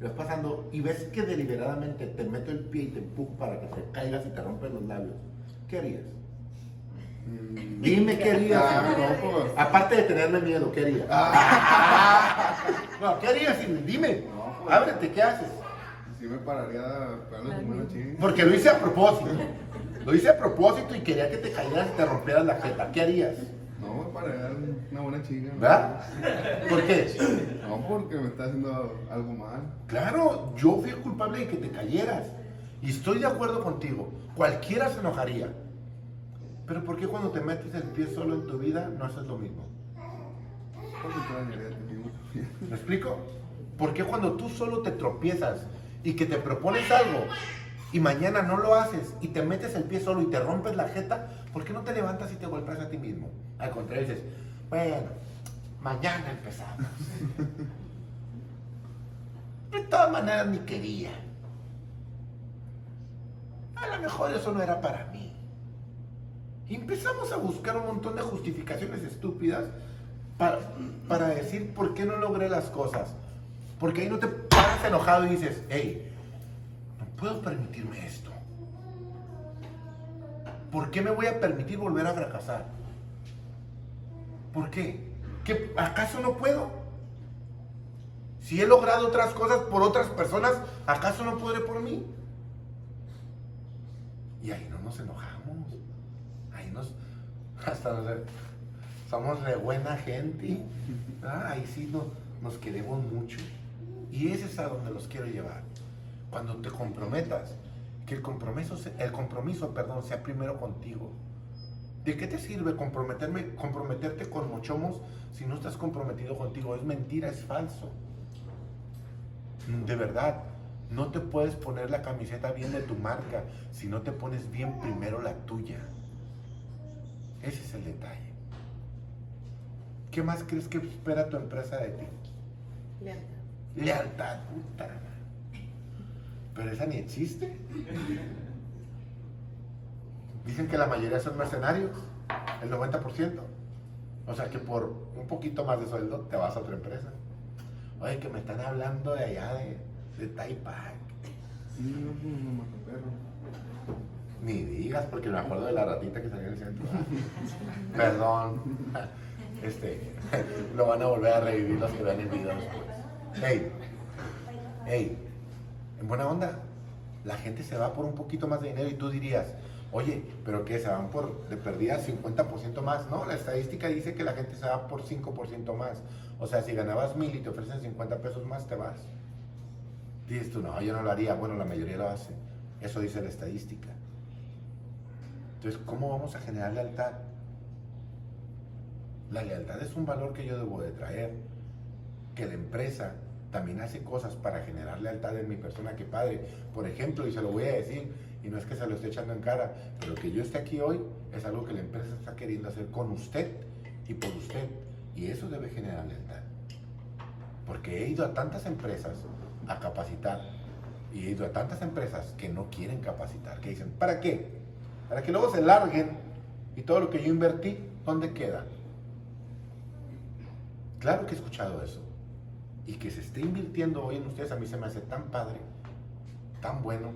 y vas pasando y ves que deliberadamente te meto el pie y te empujo para que te caigas y te rompes los labios, ¿qué harías? Dime qué harías. Ah, no, pues. Aparte de tenerme miedo, ¿qué harías? [laughs] no, ¿qué harías? Dime. No, pues. Ábrete, ¿qué haces? Sí me pararía chinga. Porque lo hice a propósito. Lo hice a propósito y quería que te cayeras y te rompieras la jeta. ¿Qué harías? Una buena chinga. ¿no? ¿Verdad? [laughs] ¿Por qué? No, porque me está haciendo algo mal. Claro, yo fui el culpable de que te cayeras. Y estoy de acuerdo contigo. Cualquiera se enojaría. Pero ¿por qué cuando te metes el pie solo en tu vida no haces lo mismo. ¿Me explico? ¿Por qué cuando tú solo te tropiezas y que te propones algo y mañana no lo haces y te metes el pie solo y te rompes la jeta, ¿por qué no te levantas y te golpeas a ti mismo? Al contrario, dices, bueno, mañana empezamos. [laughs] De todas maneras ni quería. A lo mejor eso no era para mí. Y empezamos a buscar un montón de justificaciones estúpidas para, para decir por qué no logré las cosas. Porque ahí no te paras enojado y dices, hey, no puedo permitirme esto. ¿Por qué me voy a permitir volver a fracasar? ¿Por qué? ¿Qué ¿Acaso no puedo? Si he logrado otras cosas por otras personas, ¿acaso no podré por mí? Y ahí no nos enojamos. Ahí nos. [laughs] Hasta nos, somos de buena gente. Ah, ahí sí no- nos queremos mucho. Y ese es a donde los quiero llevar. Cuando te comprometas, que el compromiso, el compromiso perdón, sea primero contigo. ¿De qué te sirve comprometerme, comprometerte con mochomos si no estás comprometido contigo? Es mentira, es falso. De verdad, no te puedes poner la camiseta bien de tu marca si no te pones bien primero la tuya. Ese es el detalle. ¿Qué más crees que espera tu empresa de ti? Lealtad. Lealtad, puta. Pero esa ni existe. Dicen que la mayoría son mercenarios, el 90%. O sea que por un poquito más de sueldo te vas a otra empresa. Oye, que me están hablando de allá de, de Taipac. Sí, no, no perro. Ni digas, porque me acuerdo de la ratita que salió en el centro. Perdón. este, lo van a volver a revivir los que vean el video después. Hey, hey, en buena onda, la gente se va por un poquito más de dinero y tú dirías, oye, pero ¿qué? ¿Se van por de perdida 50% más? No, la estadística dice que la gente se va por 5% más. O sea, si ganabas mil y te ofrecen 50 pesos más, te vas. Dices tú, no, yo no lo haría. Bueno, la mayoría lo hace. Eso dice la estadística. Entonces, ¿cómo vamos a generar lealtad? La lealtad es un valor que yo debo de traer. Que la empresa también hace cosas para generar lealtad en mi persona que padre. Por ejemplo, y se lo voy a decir, y no es que se lo esté echando en cara, pero que yo esté aquí hoy es algo que la empresa está queriendo hacer con usted y por usted. Y eso debe generar lealtad. Porque he ido a tantas empresas a capacitar y he ido a tantas empresas que no quieren capacitar, que dicen, ¿para qué? Para que luego se larguen y todo lo que yo invertí, ¿dónde queda? Claro que he escuchado eso. Y que se esté invirtiendo hoy en ustedes a mí se me hace tan padre, tan bueno,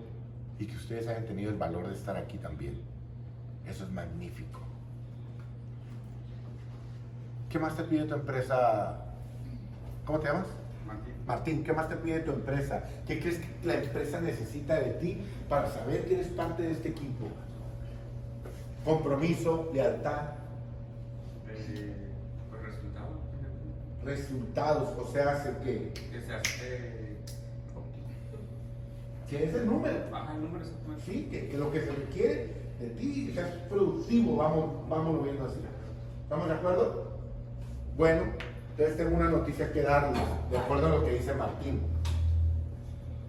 y que ustedes hayan tenido el valor de estar aquí también. Eso es magnífico. ¿Qué más te pide tu empresa? ¿Cómo te llamas? Martín. Martín, ¿qué más te pide tu empresa? ¿Qué crees que la empresa necesita de ti para saber que eres parte de este equipo? Compromiso, lealtad, Eh. Resultados, o sea, hace que, Que se hace. que es el número. Baja el número exactamente. Sí, que, que lo que se requiere de ti, que seas productivo, vamos, vamos viendo así. ¿Estamos de acuerdo? Bueno, entonces tengo una noticia que darles, de acuerdo a lo que dice Martín.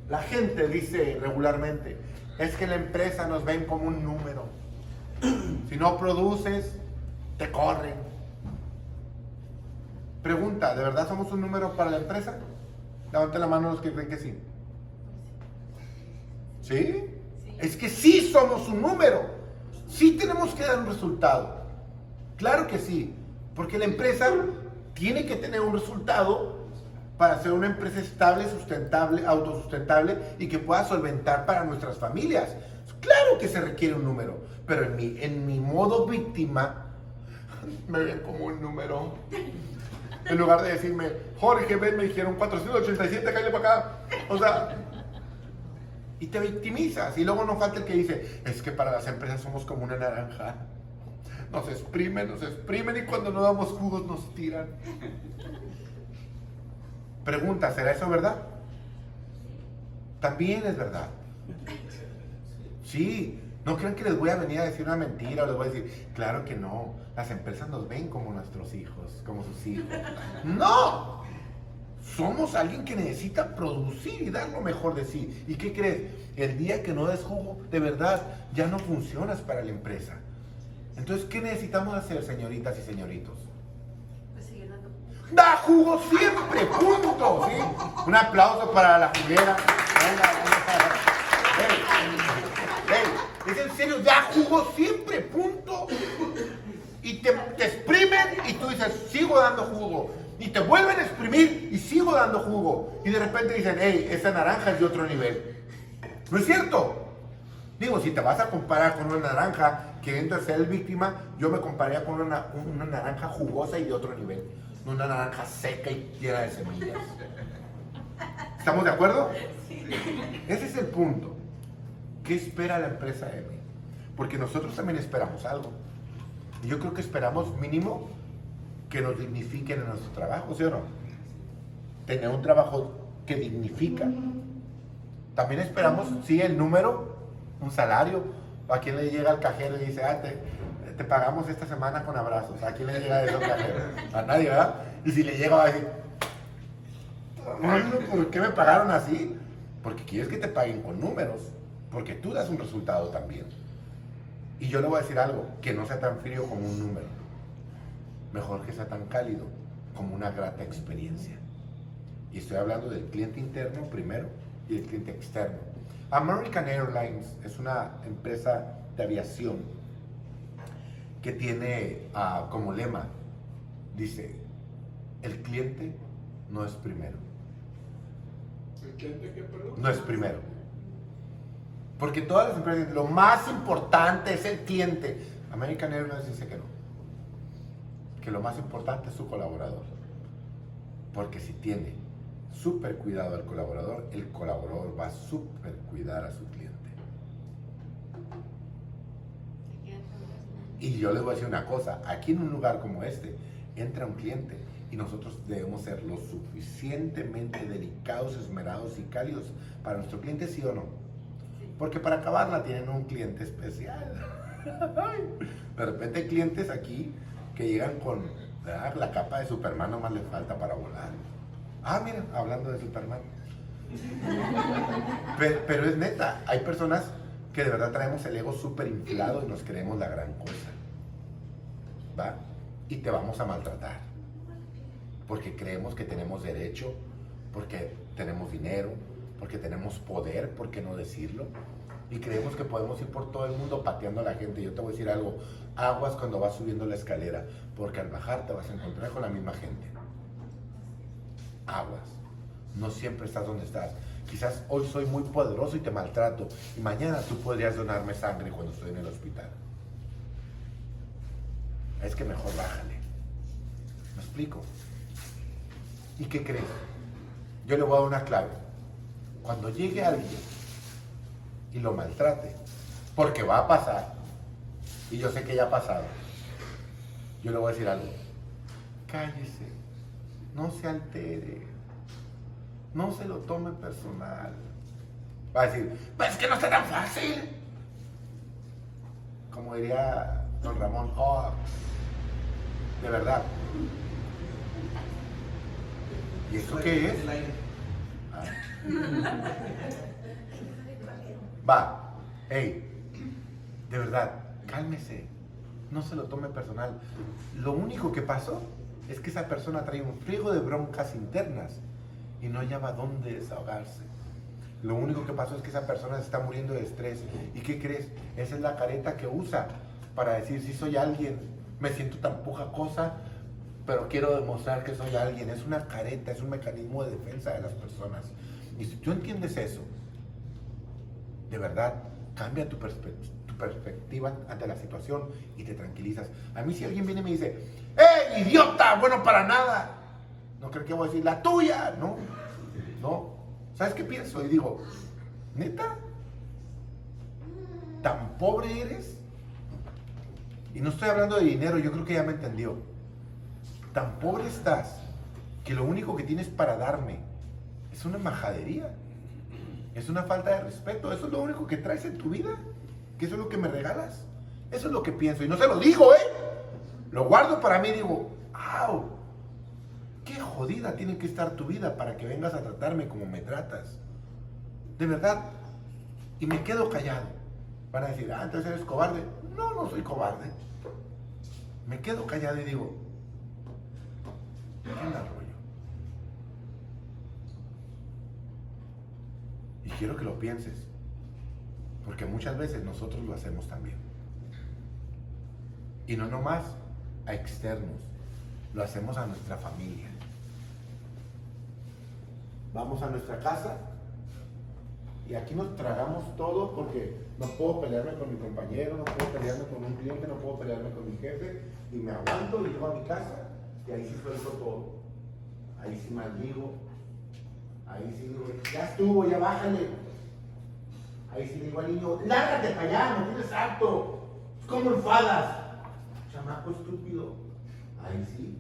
La gente dice regularmente, es que la empresa nos ven como un número. [clears throat] Si no produces, te corren. Pregunta, ¿de verdad somos un número para la empresa? Levanten la mano los que creen que sí. ¿Sí? Es que sí somos un número. Sí tenemos que dar un resultado. Claro que sí. Porque la empresa tiene que tener un resultado para ser una empresa estable, sustentable, autosustentable y que pueda solventar para nuestras familias. Claro que se requiere un número. Pero en mi, en mi modo víctima, [laughs] me ven como un número. En lugar de decirme, Jorge, ven, me dijeron 487, cállate para acá. O sea, y te victimizas. Y luego no falta el que dice, es que para las empresas somos como una naranja. Nos exprimen, nos exprimen y cuando no damos jugos nos tiran. Pregunta, ¿será eso verdad? También es verdad. Sí, no crean que les voy a venir a decir una mentira o les voy a decir, claro que no, las empresas nos ven como nuestros hijos, como sus hijos. [laughs] No, somos alguien que necesita producir y dar lo mejor de sí. ¿Y qué crees? El día que no des jugo, de verdad, ya no funcionas para la empresa. Entonces, ¿qué necesitamos hacer, señoritas y señoritos? Pues seguir dando. Da jugo siempre, punto. ¿sí? Un aplauso para la juguera. Venga, venga. Ey, ey, es en serio, da jugo siempre, punto. Te, te exprimen y tú dices, sigo dando jugo. Y te vuelven a exprimir y sigo dando jugo. Y de repente dicen, hey, esa naranja es de otro nivel. ¿No es cierto? Digo, si te vas a comparar con una naranja queriendo ser el víctima, yo me compararía con una, una naranja jugosa y de otro nivel. No una naranja seca y llena de semillas. ¿Estamos de acuerdo? Ese es el punto. ¿Qué espera la empresa de mí? Porque nosotros también esperamos algo. Yo creo que esperamos mínimo que nos dignifiquen en nuestro trabajo, ¿sí o no? Tener un trabajo que dignifica. También esperamos, sí, el número, un salario. ¿A quién le llega al cajero y dice, ah, te, pagamos esta semana con abrazos? ¿A quién le llega eso al cajero? A nadie, ¿verdad? Y si le llega va a decir, "Mano, ¿por qué me pagaron así? Porque quieres que te paguen con números, porque tú das un resultado también. Y yo le voy a decir algo, que no sea tan frío como un número. Mejor que sea tan cálido como una grata experiencia. Y estoy hablando del cliente interno primero y del cliente externo. American Airlines es una empresa de aviación que tiene ah, como lema, dice, el cliente no es primero. ¿El cliente qué, perdón? No es primero. Porque todas las empresas lo más importante es el cliente. American Airlines dice que no. que lo más importante es su colaborador. Porque si tiene súper cuidado al colaborador, el colaborador va a súper cuidar a su cliente. Y yo les voy a decir una cosa, aquí en un lugar como este entra un cliente y nosotros debemos ser lo suficientemente delicados, esmerados y cálidos para nuestro cliente, sí o no. Porque para acabarla tienen un cliente especial. [laughs] De repente hay clientes aquí que llegan con la capa de Superman, nomás le falta para volar. Ah, mira, hablando de Superman. [laughs] Pero, pero es neta, hay personas que de verdad traemos el ego súper inflado y nos creemos la gran cosa. ¿Va? Y te vamos a maltratar. Porque creemos que tenemos derecho, porque tenemos dinero, porque tenemos poder, ¿por qué no decirlo? Y creemos que podemos ir por todo el mundo pateando a la gente. Yo te voy a decir algo, aguas cuando vas subiendo la escalera, porque al bajar te vas a encontrar con la misma gente. Aguas. No siempre estás donde estás. Quizás hoy soy muy poderoso y te maltrato. Y mañana tú podrías donarme sangre cuando estoy en el hospital. Es que mejor bájale. ¿Me explico? ¿Y qué crees? Yo le voy a dar una clave. Cuando llegue alguien y lo maltrate, porque va a pasar, y yo sé que ya ha pasado, yo le voy a decir algo. Cállese, no se altere, no se lo tome personal. Va a decir, pues es que no está tan fácil. Como diría don Ramón, oh, de verdad. ¿Y esto qué es? Va, hey, de verdad, cálmese, no se lo tome personal. Lo único que pasó es que esa persona trae un friego de broncas internas y no hallaba dónde desahogarse. Lo único que pasó es que esa persona se está muriendo de estrés. ¿Y qué crees? Esa es la careta que usa para decir si soy alguien, me siento tan poca cosa, pero quiero demostrar que soy alguien. Es una careta, es un mecanismo de defensa de las personas. Y si tú entiendes eso, de verdad, cambia tu, perspe- tu perspectiva ante la situación y te tranquilizas. A mí si alguien viene y me dice, ¡eh, idiota! Bueno, para nada. No creo que voy a decir, la tuya. No, no. ¿Sabes qué pienso? Y digo, ¿neta? ¿Tan pobre eres? Y no estoy hablando de dinero, yo creo que ya me entendió. Tan pobre estás que lo único que tienes para darme es una majadería. Es una falta de respeto. Eso es lo único que traes en tu vida. Que eso es lo que me regalas. Eso es lo que pienso. Y no se lo digo, ¿eh? Lo guardo para mí y digo, ¡au! Qué jodida tiene que estar tu vida para que vengas a tratarme como me tratas. De verdad. Y me quedo callado. Van a decir, ah, entonces eres cobarde. No, no soy cobarde. Me quedo callado y digo, ¿qué onda, rollo? Y quiero que lo pienses, porque muchas veces nosotros lo hacemos también. Y no nomás a externos, lo hacemos a nuestra familia. Vamos a nuestra casa y aquí nos tragamos todo porque no puedo pelearme con mi compañero, no puedo pelearme con un cliente, no puedo pelearme con mi jefe y me aguanto y llego a mi casa y ahí sí suelto todo. Ahí sí maldigo, Ahí sí digo, ya estuvo, ya bájale. Ahí sí digo al niño, lárgate para allá, no tienes acto. ¿Cómo enfadas? Chamaco estúpido. Ahí sí.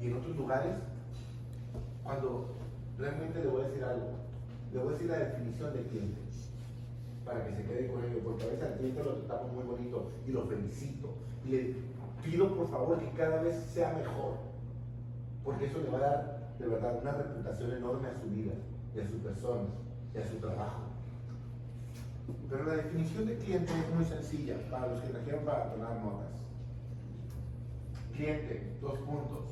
Y en otros lugares, cuando realmente le voy a decir algo, le voy a decir la definición del cliente para que se quede con ello, porque a veces al cliente lo tratamos muy bonito y lo felicito. Y le pido por favor que cada vez sea mejor porque eso le va a dar de verdad una reputación enorme a su vida, a su persona, y a su trabajo. Pero la definición de cliente es muy sencilla para los que trajeron para tomar notas. Cliente, dos puntos.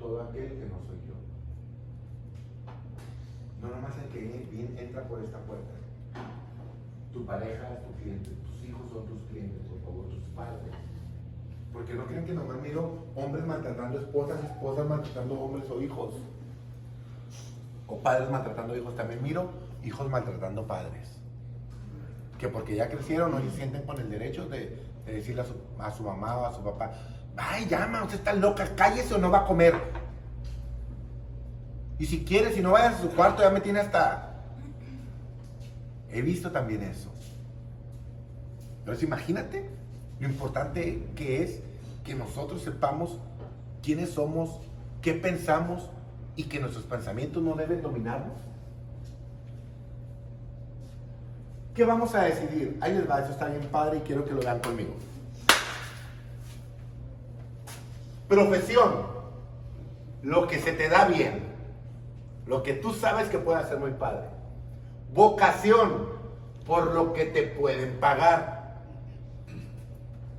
Todo aquel que no soy yo. No nomás el que entra por esta puerta. Tu pareja es tu cliente, tus hijos son tus clientes, por favor, tus. No creen que nomás miro hombres maltratando esposas, esposas maltratando hombres o hijos. O padres maltratando hijos. También miro hijos maltratando padres. que porque ya crecieron no se sienten con el derecho de, de decirle a su, a su mamá o a su papá, ay, llama, usted está loca, cállese o no va a comer. Y si quiere, si no vayas a su cuarto, ya me tiene hasta... He visto también eso. Entonces imagínate lo importante que es que nosotros sepamos quiénes somos, qué pensamos y que nuestros pensamientos no deben dominarnos. ¿Qué vamos a decidir? Ahí les va, eso está bien padre y quiero que lo vean conmigo. Profesión, lo que se te da bien, lo que tú sabes que puede hacer muy padre. Vocación, por lo que te pueden pagar.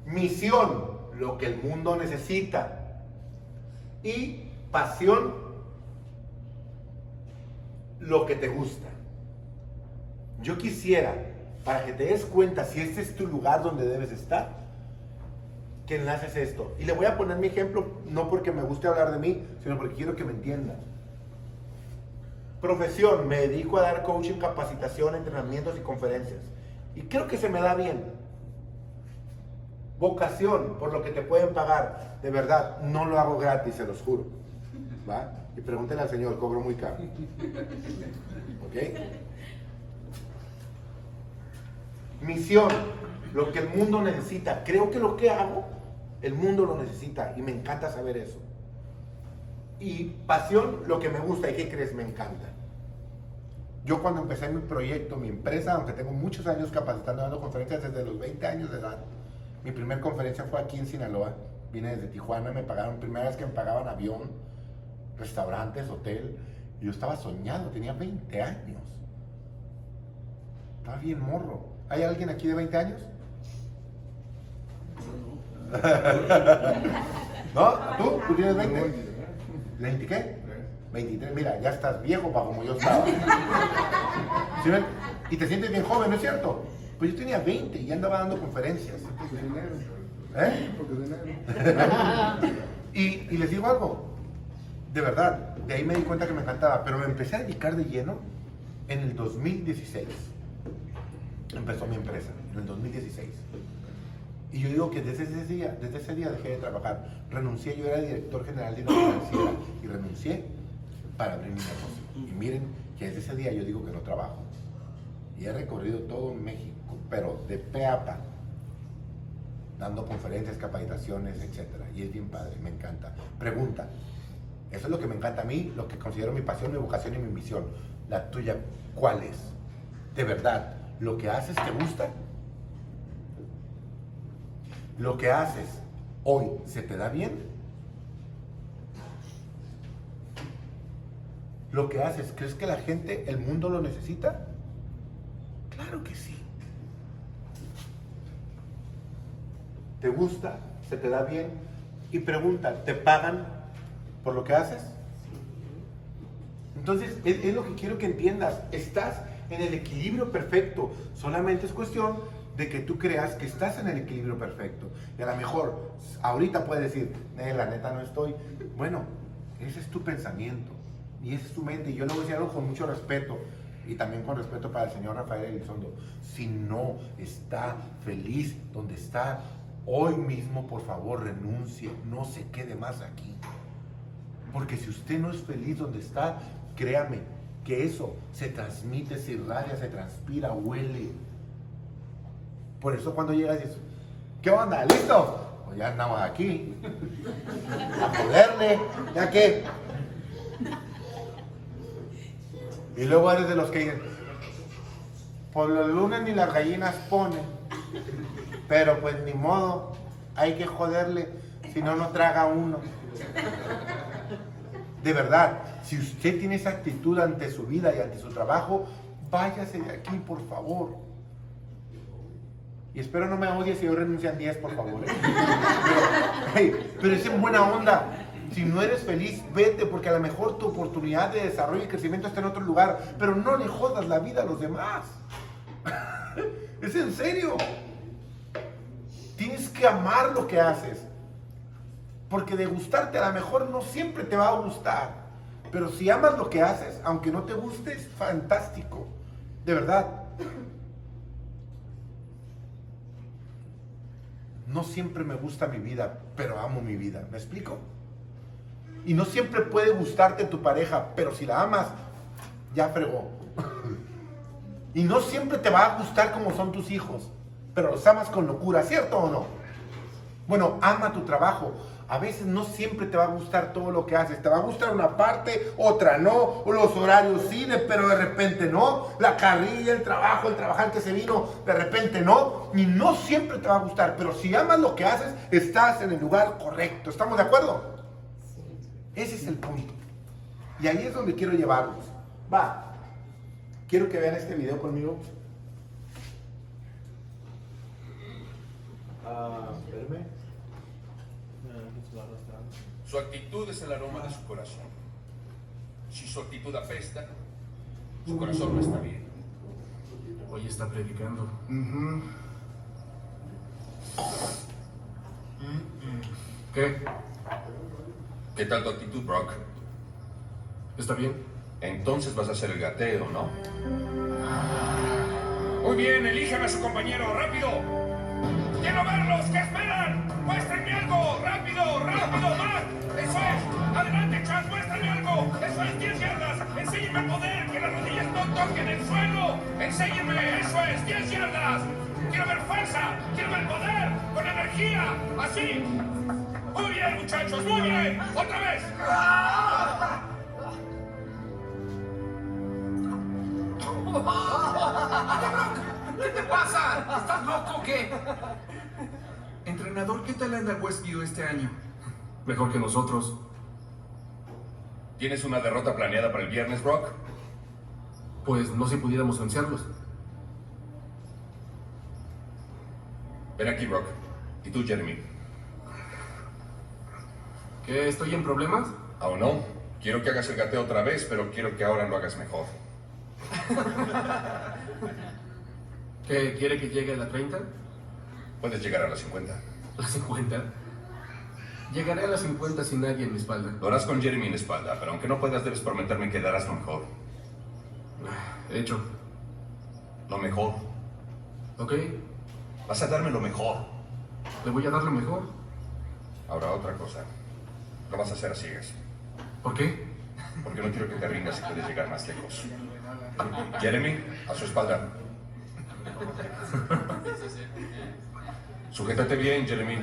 Misión, lo que el mundo necesita. Y pasión, lo que te gusta. Yo quisiera, para que te des cuenta si este es tu lugar donde debes estar, que enlaces esto. Y le voy a poner mi ejemplo, no porque me guste hablar de mí, sino porque quiero que me entiendan. Profesión, me dedico a dar coaching, capacitación, entrenamientos y conferencias. Y creo que se me da bien. Vocación, por lo que te pueden pagar. De verdad, no lo hago gratis, se los juro. ¿Va? Y pregúntenle al Señor, cobro muy caro. ¿Ok? Misión, lo que el mundo necesita. Creo que lo que hago, el mundo lo necesita y me encanta saber eso. Y pasión, lo que me gusta y qué crees, me encanta. Yo cuando empecé mi proyecto, mi empresa, aunque tengo muchos años capacitando, dando conferencias desde los 20 años de edad, mi primera conferencia fue aquí en Sinaloa. Vine desde Tijuana, me pagaron, primera vez que me pagaban avión, restaurantes, hotel. Y yo estaba soñando, tenía 20 años. Estaba bien morro. ¿Hay alguien aquí de 20 años? [laughs] ¿No? ¿Tú? ¿Tú tienes 20? ¿20 qué? 23. Mira, ya estás viejo para como yo estaba. [laughs] ¿Sí ven? Y te sientes bien joven, ¿no es cierto? Pues yo tenía 20 y andaba dando conferencias. Porque soy negro. ¿Eh? Porque soy negro. [laughs] Y, y les digo algo, de verdad, de ahí me di cuenta que me encantaba, pero me empecé a dedicar de lleno en el 2016. Empezó mi empresa, en el 2016. Y yo digo que desde ese día, desde ese día dejé de trabajar. Renuncié, yo era director general de una [coughs] financiera y renuncié para abrir mi negocio. Y miren que desde ese día yo digo que no trabajo. Y he recorrido todo México, pero de pe a pa, dando conferencias, capacitaciones, etc. Y es bien padre, me encanta. Pregunta, eso es lo que me encanta a mí, lo que considero mi pasión, mi vocación y mi misión. La tuya, ¿cuál es? De verdad, ¿lo que haces te gusta? ¿Lo que haces hoy se te da bien? ¿Lo que haces, crees que la gente, el mundo lo necesita? Claro que sí. ¿Te gusta? ¿Se te da bien? Y pregunta, ¿te pagan por lo que haces? Entonces, es, es lo que quiero que entiendas. Estás en el equilibrio perfecto. Solamente es cuestión de que tú creas que estás en el equilibrio perfecto. Y a lo mejor, ahorita puedes decir, "Eh, la neta no estoy. Bueno, ese es tu pensamiento. Y esa es tu mente. Y yo lo voy a decir algo con mucho respeto. Y también con respeto para el señor Rafael Elizondo. Si no está feliz donde está, hoy mismo, por favor, renuncie. No se quede más aquí. Porque si usted no es feliz donde está, créame que eso se transmite, se irradia, se transpira, huele. Por eso cuando llegas dices, ¿qué onda? ¿Listo? Pues ya andamos aquí. [laughs] A poderle, ¿ya qué? Y luego eres de los que dicen, por los lunes ni las gallinas ponen, pero pues ni modo, hay que joderle, si no, no traga uno. De verdad, si usted tiene esa actitud ante su vida y ante su trabajo, váyase de aquí, por favor. Y espero no me odies si yo renuncian 10, por favor. ¿eh? Pero, hey, pero es en buena onda. Si no eres feliz, vete, porque a lo mejor tu oportunidad de desarrollo y crecimiento está en otro lugar. Pero no le jodas la vida a los demás. [laughs] es en serio. Tienes que amar lo que haces. Porque de gustarte a lo mejor no siempre te va a gustar. Pero si amas lo que haces, aunque no te guste, es fantástico. De verdad. No siempre me gusta mi vida, pero amo mi vida. ¿Me explico? Y no siempre puede gustarte tu pareja, pero si la amas, ya fregó. [laughs] y no siempre te va a gustar como son tus hijos, pero los amas con locura, ¿cierto o no? Bueno, ama tu trabajo. A veces no siempre te va a gustar todo lo que haces. Te va a gustar una parte, otra no. Los horarios sí, pero de repente no. La carrilla, el trabajo, el trabajar que se vino, de repente no. Y no siempre te va a gustar. Pero si amas lo que haces, estás en el lugar correcto. ¿Estamos de acuerdo? Ese es el punto. Y ahí es donde quiero llevarlos. Va. Quiero que vean este video conmigo. Ah, espérame. Ah. Su actitud es el aroma de su corazón. Si su actitud apesta, su corazón no está bien. Hoy está predicando. ¿Qué? ¿Qué tal tu actitud, Brock? ¿Está bien? Entonces vas a ser el gateo, ¿no? Muy bien, elijan a su compañero, rápido. Quiero verlos, ¿qué esperan? Muéstrenme algo, rápido, rápido, más. Eso es. Adelante, Chas, muéstrenme algo. Eso es, 10 yardas. Enséñenme el poder, que las rodillas no toquen el suelo. Enséñenme, eso es, 10 yardas. Quiero ver fuerza, quiero ver poder, con energía, así. Muy bien, muchachos, muy bien. Otra vez. ¿Qué [laughs] te pasa? ¿Estás loco o qué? Entrenador, ¿qué tal anda Westview este año? Mejor que nosotros. ¿Tienes una derrota planeada para el viernes, Brock? Pues no si pudiéramos vencerlos. Ven aquí, Brock. ¿Y tú, Jeremy? ¿Qué? ¿Estoy en problemas? Aún no. Quiero que hagas el gateo otra vez, pero quiero que ahora lo hagas mejor. [laughs] ¿Qué? ¿Quiere que llegue a la 30? Puedes llegar a las 50. ¿La 50? Llegaré a las 50 sin nadie en mi espalda. Lo harás con Jeremy en la espalda, pero aunque no puedas, debes prometerme que darás lo mejor. Hecho. Lo mejor. ¿Ok? Vas a darme lo mejor. Le voy a dar lo mejor. Ahora, otra cosa. Lo vas a hacer a ciegas. ¿Por qué? Porque no quiero que te rindas y puedes llegar más lejos. Jeremy, a su espalda. Sujétate bien, Jeremy.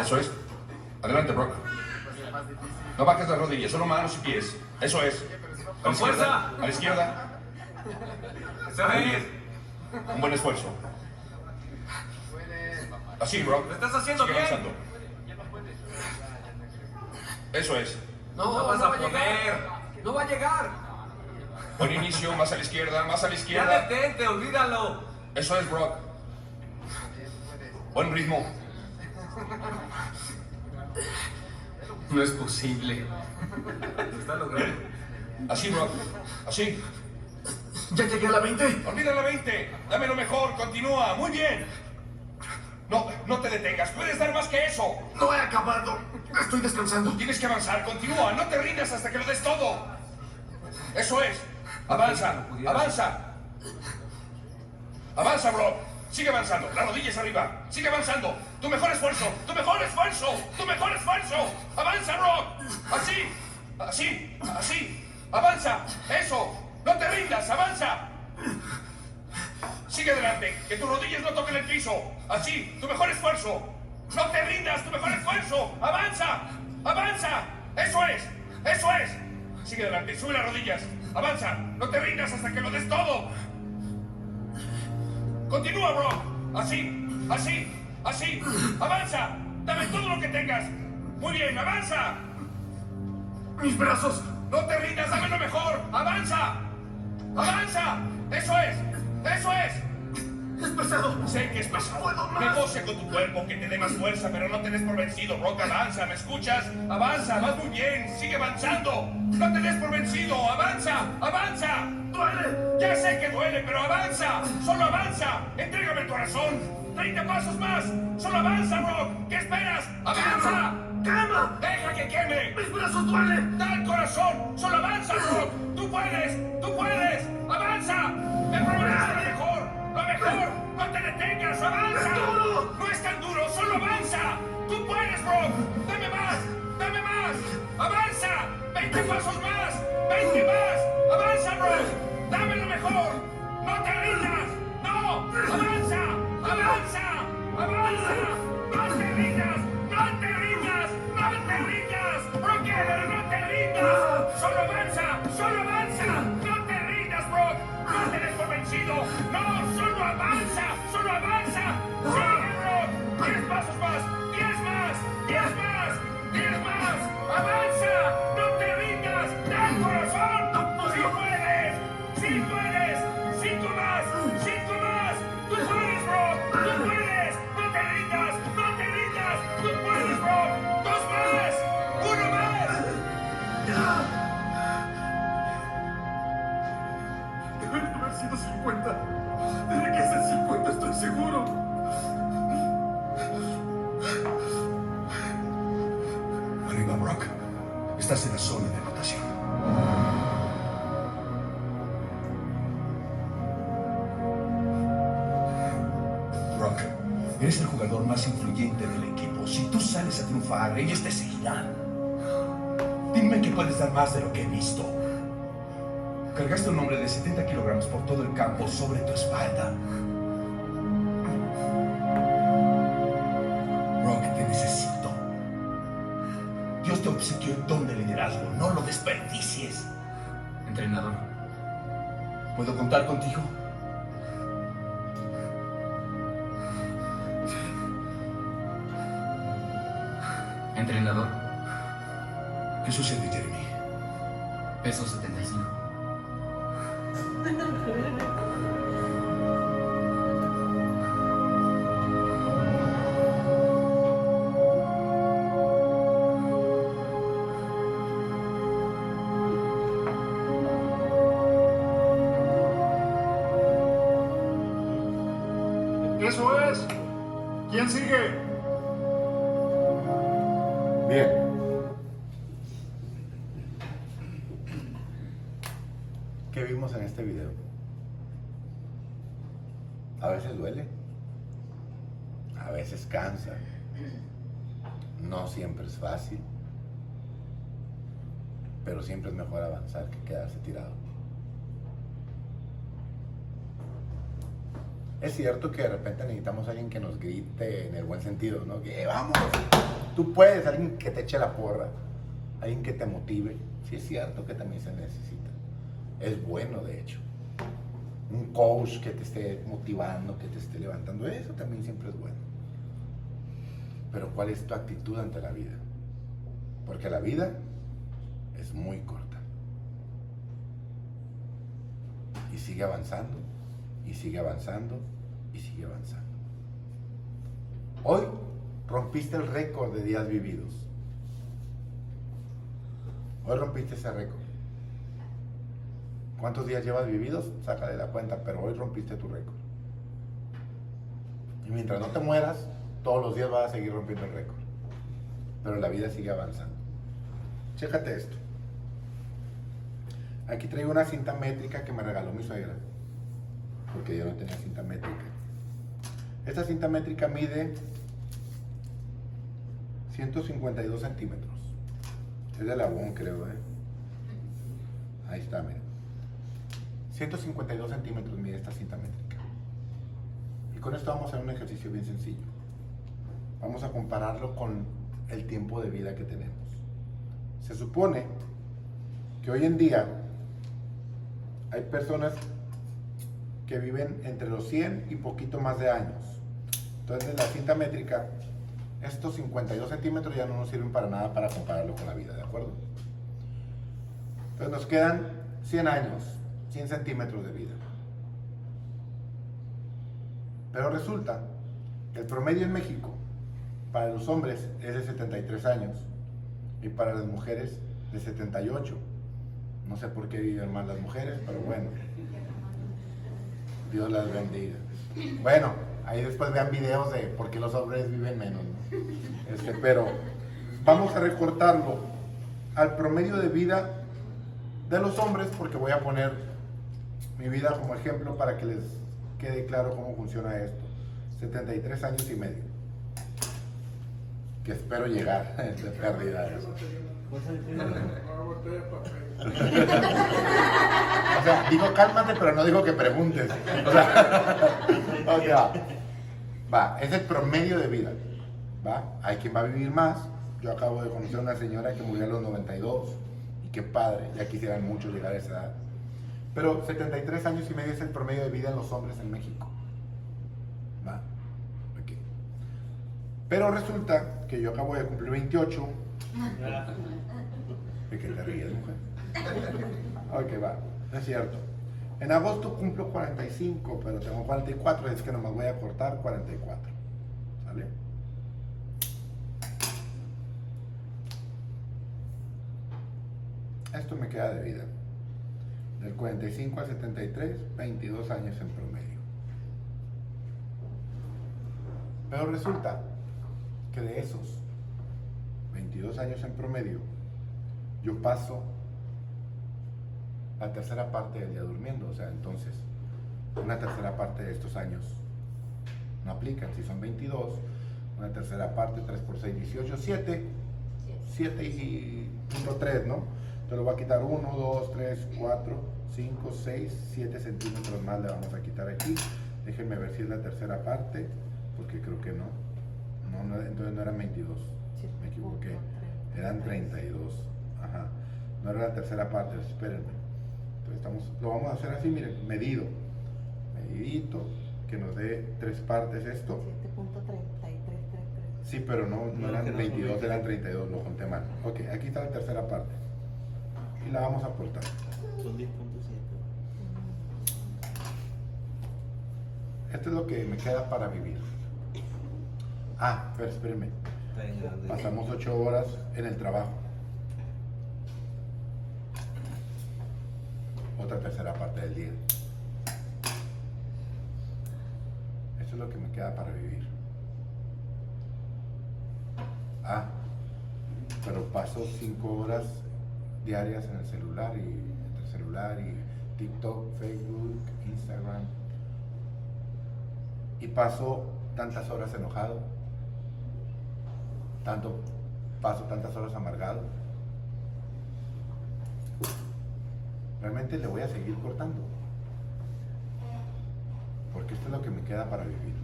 Eso es. Adelante, Brock. No bajes las rodillas, solo manos y pies. Eso es. A la izquierda. A la izquierda. Muy bien. Un buen esfuerzo. Así, Brock. Lo estás haciendo bien. Eso es. No, no, vas a poder. No va a llegar. Buen inicio, más a la izquierda, más a la Ya izquierda. detente, olvídalo. Eso es, Brock. Buen ritmo. No es posible. Lo está logrando. Así, Brock. Así. ¡Ya llegué a la 20! Olvida la 20. Dame lo mejor. Continúa. Muy bien. No, no te detengas. Puedes dar más que eso. ¡No he acabado! Estoy descansando. Tienes que avanzar. Continúa. No te rindas hasta que lo des todo. Eso es. Avanza. Avanza. Avanza, Brock. Sigue avanzando. Las rodillas arriba. Sigue avanzando. Tu mejor esfuerzo. Tu mejor esfuerzo. Tu mejor esfuerzo. Avanza, Brock. Así. Así. Así. Avanza. Eso. No te rindas. Avanza. Sigue adelante. Que tus rodillas no toquen el piso. Así. Tu mejor esfuerzo. No te rindas. Tu mejor esfuerzo. Avanza. Avanza. Eso es. Eso es. Sigue adelante. Sube las rodillas. Avanza. No te rindas hasta que lo des todo. Continúa, bro. Así, así, así. Avanza. Dame todo lo que tengas. Muy bien, avanza. ¡Mis brazos! No te rindas, dame lo mejor. Avanza. Avanza. Eso es. Eso es. ¡Es pesado! Sé que es pesado. puedo más. Negocia con tu cuerpo, que te dé más fuerza, pero no te des por vencido, Brock. Avanza, ¿me escuchas? Avanza, vas muy bien. Sigue avanzando. No te des por vencido. Avanza, avanza. ¡Duele! Ya sé que duele, pero avanza. Solo avanza. Entrégame el corazón. 30 pasos más. Solo avanza, Brock. ¿Qué esperas? Avanza. ¡Quema! Deja que queme. ¡Mis brazos duelen! Da el corazón. Solo avanza, Brock. Tú puedes. Tú puedes. Avanza. Me prometes lo mejor. ¡Lo mejor! ¡No te detengas! ¡Avanza! ¡No es tan duro! ¡Solo avanza! ¡Tú puedes, Brock! ¡Dame más! ¡Dame más! ¡Avanza! ¡20 pasos más! ¡20 más! ¡Avanza, Brock! ¡Dame lo mejor! ¡No te rindas! ¡No! ¡Avanza! ¡Avanza! ¡Avanza! ¡No te rindas! ¡No te rindas! ¡No te rindas! ¡Brock, no te rindas! ¡Solo avanza! ¡Solo avanza! ¡No! ¡No te des! ¡No! ¡Solo avanza! ¡Solo avanza! ¡Sigue, Brock! ¡Diez pasos más! ¡Diez más! ¡Diez más! ¡Diez más! ¡Avanza! ¡No te rindas! ¡Da corazón! ¡Sí puedes! ¡Sí puedes! ¡Cinco más! ¡Cinco más! ¡Tú puedes, Brock! ¡Tú puedes! ¡No te rindas! ¡No te rindas! ¡Tú puedes, Brock! 50. Tiene que ser 50, estoy seguro. Arriba, Brock. Estás en la zona de rotación. Brock, eres el jugador más influyente del equipo. Si tú sales a triunfar, ellos te seguirán. Dime que puedes dar más de lo que he visto. Cargaste un hombre de 70 kilogramos por todo el campo sobre tu espalda. Rock, te necesito. Dios te obsequió el don de liderazgo. No lo desperdicies. Entrenador, ¿Puedo contar contigo? entrenador, ¿Qué sucede, Jeremy? peso 75. Eso es. ¿Quién sigue? Este video? A veces duele. A veces cansa. No siempre es fácil. Pero siempre es mejor avanzar que quedarse tirado. Es cierto que de repente necesitamos a alguien que nos grite en el buen sentido, ¿no? Que vamos, tú puedes, alguien que te eche la porra, alguien que te motive. Sí es cierto que también se necesita. Es bueno, de hecho. Un coach que te esté motivando, que te esté levantando, eso también siempre es bueno. Pero ¿cuál es tu actitud ante la vida? Porque la vida es muy corta. Y sigue avanzando, y sigue avanzando, y sigue avanzando. Hoy rompiste el récord de días vividos. Hoy rompiste ese récord. ¿Cuántos días llevas vividos? Sácale la cuenta, pero hoy rompiste tu récord. Y mientras no te mueras, todos los días vas a seguir rompiendo el récord. Pero la vida sigue avanzando. Chécate esto. Aquí traigo una cinta métrica que me regaló mi suegra. Porque yo no tenía cinta métrica. Esta cinta métrica mide 152 centímetros. Es de Labón, creo, ¿eh? Ahí está, miren. 152 centímetros mide esta cinta métrica. Y con esto vamos a hacer un ejercicio bien sencillo. Vamos a compararlo con el tiempo de vida que tenemos. Se supone que hoy en día hay personas que viven entre los 100 y poquito más de años. Entonces, en la cinta métrica, estos 52 centímetros ya no nos sirven para nada para compararlo con la vida, ¿de acuerdo? Entonces nos quedan 100 años, 100 centímetros de vida. Pero resulta que el promedio en México para los hombres es de 73 años y para las mujeres de 78. No sé por qué viven más las mujeres, pero bueno. Dios las bendiga. Bueno, ahí después vean videos de por qué los hombres viven menos. ¿no? Este, pero vamos a recortarlo al promedio de vida de los hombres porque voy a poner mi vida como ejemplo para que les quede claro cómo funciona esto. 73 años y medio. Que espero llegar [laughs] de pérdida. O sea, digo cálmate, pero no digo que preguntes. O sea, [laughs] va. Va, es el promedio de vida. ¿Va? Hay quien va a vivir más. Yo acabo de conocer a una señora que murió a los 92. Y qué padre, ya quisieran mucho llegar a esa edad. Pero 73 años y medio es el promedio de vida en los hombres en México. ¿Va? Ok. Pero resulta que yo acabo de cumplir 28. ¿De qué te ríes, mujer? Ok, va. No es cierto. En agosto cumplo 45, pero tengo 44, es que nomás voy a cortar 44. ¿Sale? Esto me queda de vida. Del 45 al 73, 22 años en promedio. Pero resulta que de esos 22 años en promedio, yo paso la tercera parte del día durmiendo. O sea, entonces, una tercera parte de estos años no aplican. Si son 22, una tercera parte, 3 por 6, 18, 7. 7 y punto 3, ¿no? Entonces le voy a quitar 1, 2, 3, 4, 5, 6, 7 centímetros más le vamos a quitar aquí. Déjenme ver si es la tercera parte, porque creo que no. No, no entonces no eran 22. Me equivoqué. Eran 32. Ajá. No era la tercera parte, espérenme. Entonces estamos, lo vamos a hacer así, miren, medido. Medidito, que nos dé tres partes esto. 7.3333. Sí, pero no, no eran no son 22, 22. eran 32, lo conté mal. Ok, aquí está la tercera parte. Y la vamos a aportar. Son 10.7. Esto es lo que me queda para vivir. Ah, pero espérenme. Pasamos 8 horas en el trabajo. Otra tercera parte del día. Eso es lo que me queda para vivir. Ah, pero paso 5 horas diarias en el celular y entre celular y TikTok, Facebook, Instagram. Y paso tantas horas enojado tanto paso tantas horas amargado. Realmente le voy a seguir cortando. Porque esto es lo que me queda para vivir.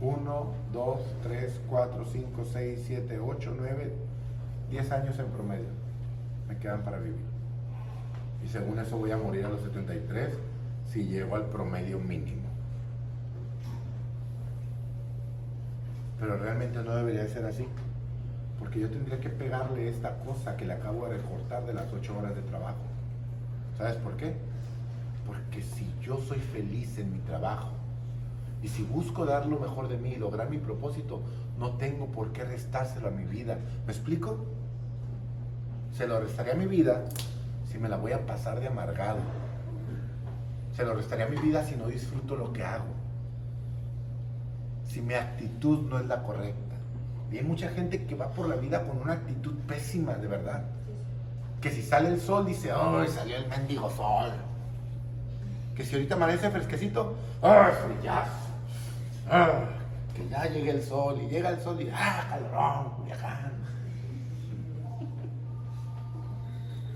1, 2, 3, 4, 5, 6, 7, 8, 9, 10 años en promedio me quedan para vivir. Y según eso voy a morir a los 73 si llego al promedio mínimo. Pero realmente no debería ser así. Porque yo tendría que pegarle esta cosa que le acabo de recortar de las 8 horas de trabajo. ¿Sabes por qué? Porque si yo soy feliz en mi trabajo y si busco dar lo mejor de mí y lograr mi propósito, no tengo por qué restárselo a mi vida. ¿Me explico? Se lo restaría a mi vida si me la voy a pasar de amargado. Se lo restaría mi vida si no disfruto lo que hago si mi actitud no es la correcta. Y hay mucha gente que va por la vida con una actitud pésima, de verdad. Que si sale el sol dice, ¡ay, salió el mendigo sol! Que si ahorita amanece fresquecito, ¡ay, frillazo! ¡Ah! Que ya llegue el sol y llega el sol y ¡ah, calorón, Culiacán!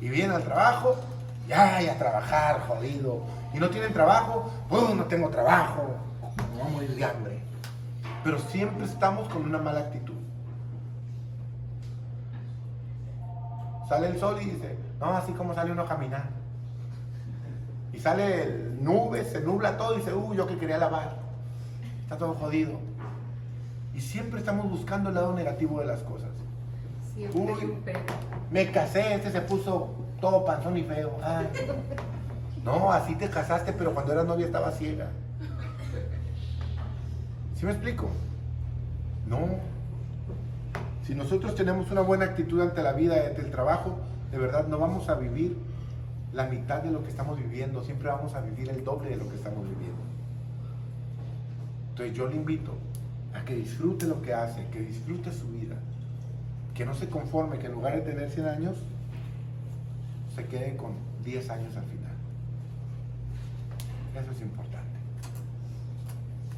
Y viene al trabajo, y ¡ay, a trabajar, jodido! Y no tienen trabajo, ¡pues no tengo trabajo! Me voy a morir de hambre pero siempre estamos con una mala actitud. Sale el sol y dice, no, así como sale uno a caminar. Y sale nubes, se nubla todo y dice, uy, yo que quería lavar. Está todo jodido. Y siempre estamos buscando el lado negativo de las cosas. Siempre Uy. pero. Me casé, este se puso todo panzón y feo. Ay. [laughs] No, así te casaste, pero cuando eras novia estaba ciega. ¿Sí me explico? No. Si nosotros tenemos una buena actitud ante la vida, ante el trabajo, de verdad no vamos a vivir la mitad de lo que estamos viviendo, siempre vamos a vivir el doble de lo que estamos viviendo. Entonces yo le invito a que disfrute lo que hace, que disfrute su vida, que no se conforme, que en lugar de tener 100 años, se quede con 10 años al final. Eso es importante.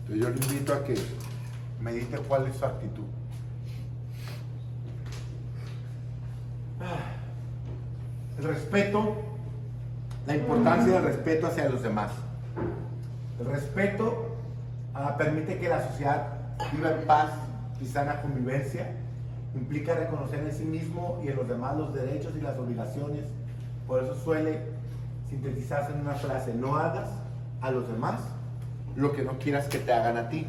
Entonces yo le invito a que medite cuál es su actitud. Ah. El respeto, la importancia del respeto hacia los demás. El respeto ah, permite que la sociedad viva en paz y sana convivencia. Implica reconocer en sí mismo y en los demás los derechos y las obligaciones. Por eso suele sintetizarse en una frase, no hagas a los demás lo que no quieras que te hagan a ti.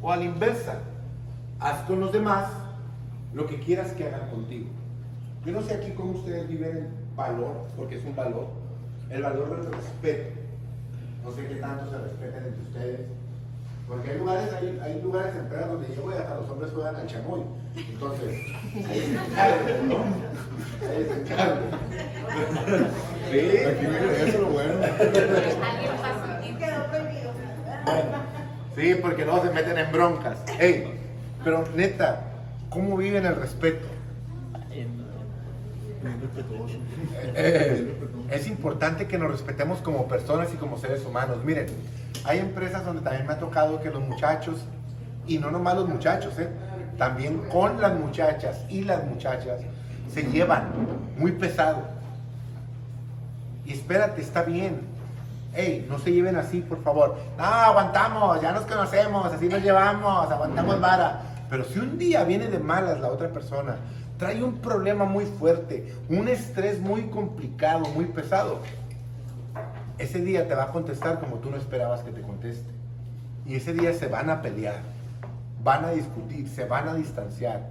O a la inversa, haz con los demás lo que quieras que hagan contigo. Yo no sé aquí cómo ustedes viven el valor, porque es un valor, el valor del respeto. No sé qué tanto se respetan entre ustedes. Porque hay lugares, hay, hay lugares en Pera donde llego y hasta los hombres juegan al chamoy. Entonces, ahí se encargan, ¿no? Ahí se encargan. Sí, eso es lo bueno. Sí, porque luego se meten en broncas. Ey, pero neta, ¿cómo viven el respeto? Eh, es importante que nos respetemos como personas y como seres humanos. Miren, hay empresas donde también me ha tocado que los muchachos, y no nomás los muchachos, eh, también con las muchachas y las muchachas, se llevan muy pesado. Y espérate, está bien. Ey, no se lleven así, por favor. No, aguantamos, ya nos conocemos, así nos llevamos, aguantamos vara. Pero si un día viene de malas la otra persona, trae un problema muy fuerte, un estrés muy complicado, muy pesado, ese día te va a contestar como tú no esperabas que te conteste. Y ese día se van a pelear, van a discutir, se van a distanciar.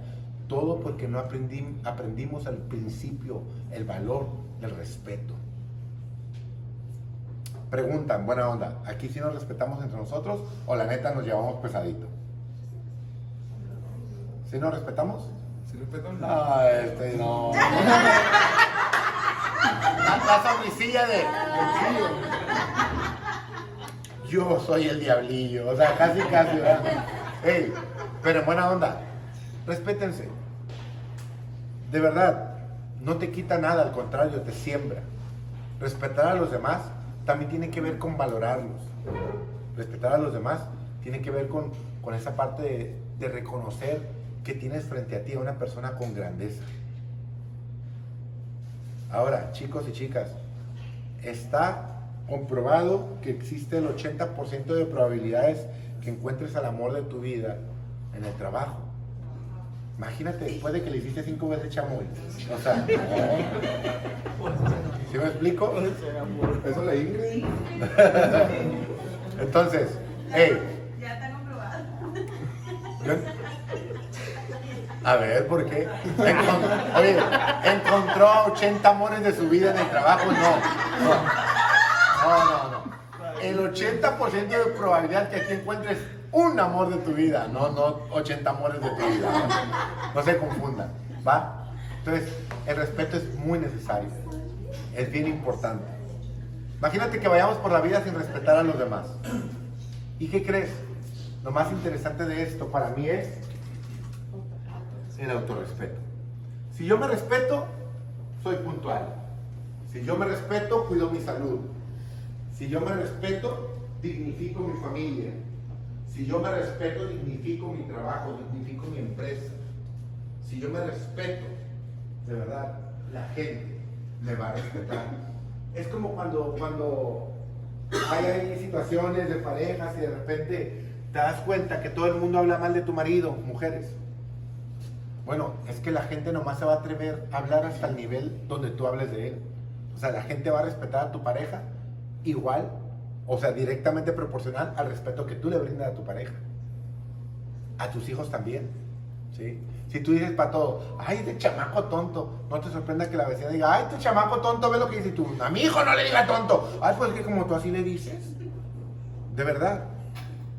Todo porque no aprendí- aprendimos al principio el valor del respeto. Preguntan, buena onda, ¿aquí sí nos respetamos entre nosotros o la neta nos llevamos pesadito? ¿Sí nos respetamos? ¿Sí respetan? No, este no. [laughs] La, la sonrisilla de. Yo soy el diablillo, o sea, casi, casi, ¿verdad? Ey, pero en buena onda, respétense. De verdad, no te quita nada, al contrario, te siembra. Respetar a los demás también tiene que ver con valorarlos. Respetar a los demás tiene que ver con, con esa parte de, de reconocer que tienes frente a ti a una persona con grandeza. Ahora, chicos y chicas, está comprobado que existe el 80% de probabilidades que encuentres al amor de tu vida en el trabajo. Imagínate después de que le hiciste cinco veces chamoy. O sea, ¿sí me explico? Eso Ingrid. Entonces, hey, Ya está comprobado. A ver, ¿por qué? Encon- Oye, encontró 80 amores de su vida en el trabajo, no. No, no, no. El 80% de probabilidad que aquí encuentres un amor de tu vida, no, no 80 amores de tu vida. No, No se confundan, ¿va? Entonces, el respeto es muy necesario. Es bien importante. Imagínate que vayamos por la vida sin respetar a los demás. ¿Y qué crees? Lo más interesante de esto para mí es el autorrespeto. Si yo me respeto, soy puntual. Si yo me respeto, cuido mi salud. Si yo me respeto, dignifico mi familia. Si yo me respeto, dignifico mi trabajo, dignifico mi empresa. Si yo me respeto, de verdad, la gente me va a respetar. Es como cuando, cuando hay ahí situaciones de parejas y de repente te das cuenta que todo el mundo habla mal de tu marido, mujeres. Bueno, es que la gente nomás se va a atrever a hablar hasta el nivel donde tú hables de él. O sea, la gente va a respetar a tu pareja igual, o sea, directamente proporcional al respeto que tú le brindas a tu pareja. A tus hijos también, ¿sí? Si tú dices para todo, ay, de chamaco tonto, no te sorprenda que la vecina diga, ay, tu chamaco tonto, ve lo que dice tú. A mi hijo no le diga tonto. Ay, pues es que como tú así le dices. De verdad.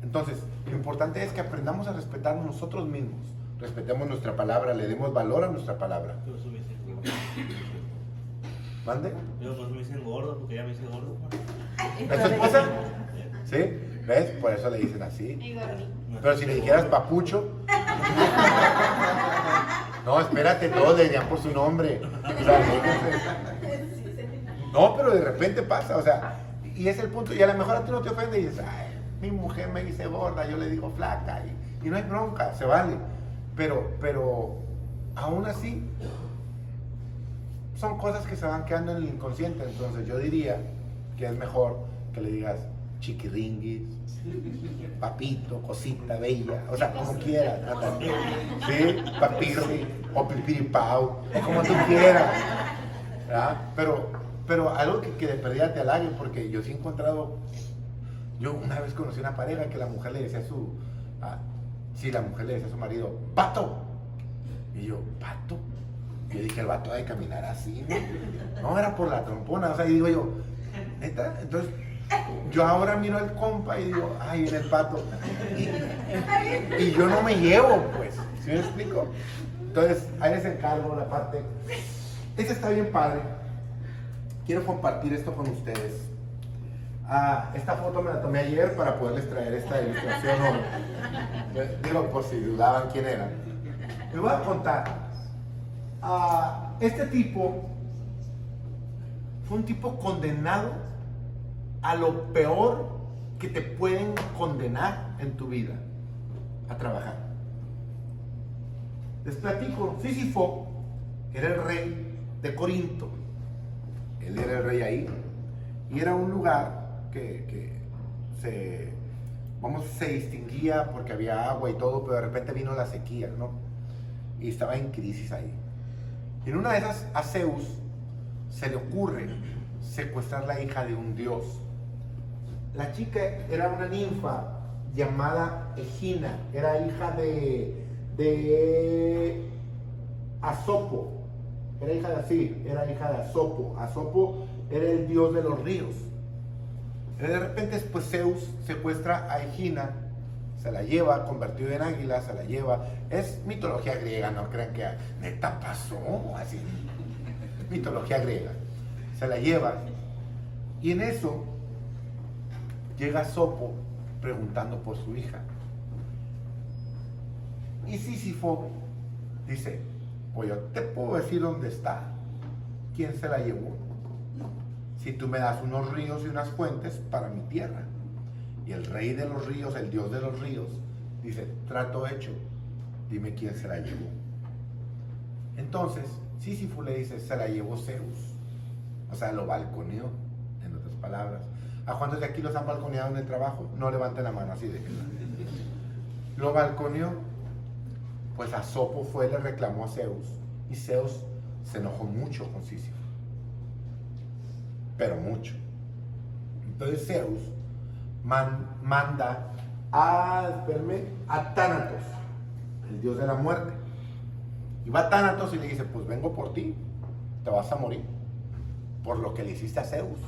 Entonces, lo importante es que aprendamos a respetarnos nosotros mismos. Respetemos nuestra palabra, le demos valor a nuestra palabra. Yo eso me dicen gordo. ¿Mande? Yo por eso me dicen gordo, porque ya me dicen gordo. ¿Es tu esposa? ¿Sí? ¿Ves? Por eso le dicen así. Pero si le dijeras papucho. No, espérate, todos le dirían por su nombre. O sea, no, pero de repente pasa, o sea, y es el punto, y a lo mejor a ti no te ofende y dices, ay, mi mujer me dice gorda, yo le digo flaca, y, y no hay bronca, se vale. Pero, pero, aún así, son cosas que se van quedando en el inconsciente. Entonces yo diría que es mejor que le digas chiquiringuis, papito, cosita bella, o sea, como quieras, Natalia. ¿sí? Papito, o pipiripau, o como tú quieras. ¿verdad? Pero, pero algo que, que de perdida te halague, porque yo sí he encontrado, yo una vez conocí una pareja que la mujer le decía a su, a- sí, la mujer le decía a su marido, pato. Y yo, pato. Y yo dije, el vato ha de caminar así, ¿no? No, era por la trompona, o sea, y digo yo, neta, entonces yo ahora miro al compa y digo, ay, viene el pato. Y, y yo no me llevo, pues. ¿Sí me explico? Entonces, ahí les encargo la parte. Este está bien padre. Quiero compartir esto con ustedes. Ah, esta foto me la tomé ayer para poderles traer esta ilustración hoy. Digo, por si dudaban quién era. Les voy a contar. Ah, este tipo fue un tipo condenado a lo peor que te pueden condenar en tu vida, a trabajar. Les platico, Sísifo era el rey de Corinto. Él era el rey ahí. Y era un lugar que, se, vamos, se distinguía porque había agua y todo, pero de repente vino la sequía, ¿no? Y estaba en crisis ahí. En una de esas, a Zeus se le ocurre secuestrar la hija de un dios. La chica era una ninfa llamada Egina, era hija de, de Asopo, era hija de así, era hija de Asopo. Asopo era el dios de los ríos. Y de repente, pues Zeus secuestra a Egina, se la lleva, convertido en águila, se la lleva. Es mitología griega, no crean que neta pasó así. Mitología griega. Se la lleva. Y en eso llega Sopo preguntando por su hija. Y Sísifo dice, pues yo te puedo decir dónde está. ¿Quién se la llevó? Si tú me das unos ríos y unas fuentes para mi tierra. Y el rey de los ríos, el dios de los ríos, dice, trato hecho, dime quién se la llevó. Entonces, Sísifo le dice, se la llevó Zeus. O sea, lo balconeó, en otras palabras. ¿A cuántos de aquí los han balconeado en el trabajo? No levanten la mano así de Lo balconeó. Pues a Sopo fue, le reclamó a Zeus. Y Zeus se enojó mucho con Sísifo. Pero mucho. Entonces Zeus man- manda a, espérame, a Tánatos, el dios de la muerte. Y va Tánatos y le dice, pues vengo por ti, te vas a morir por lo que le hiciste a Zeus.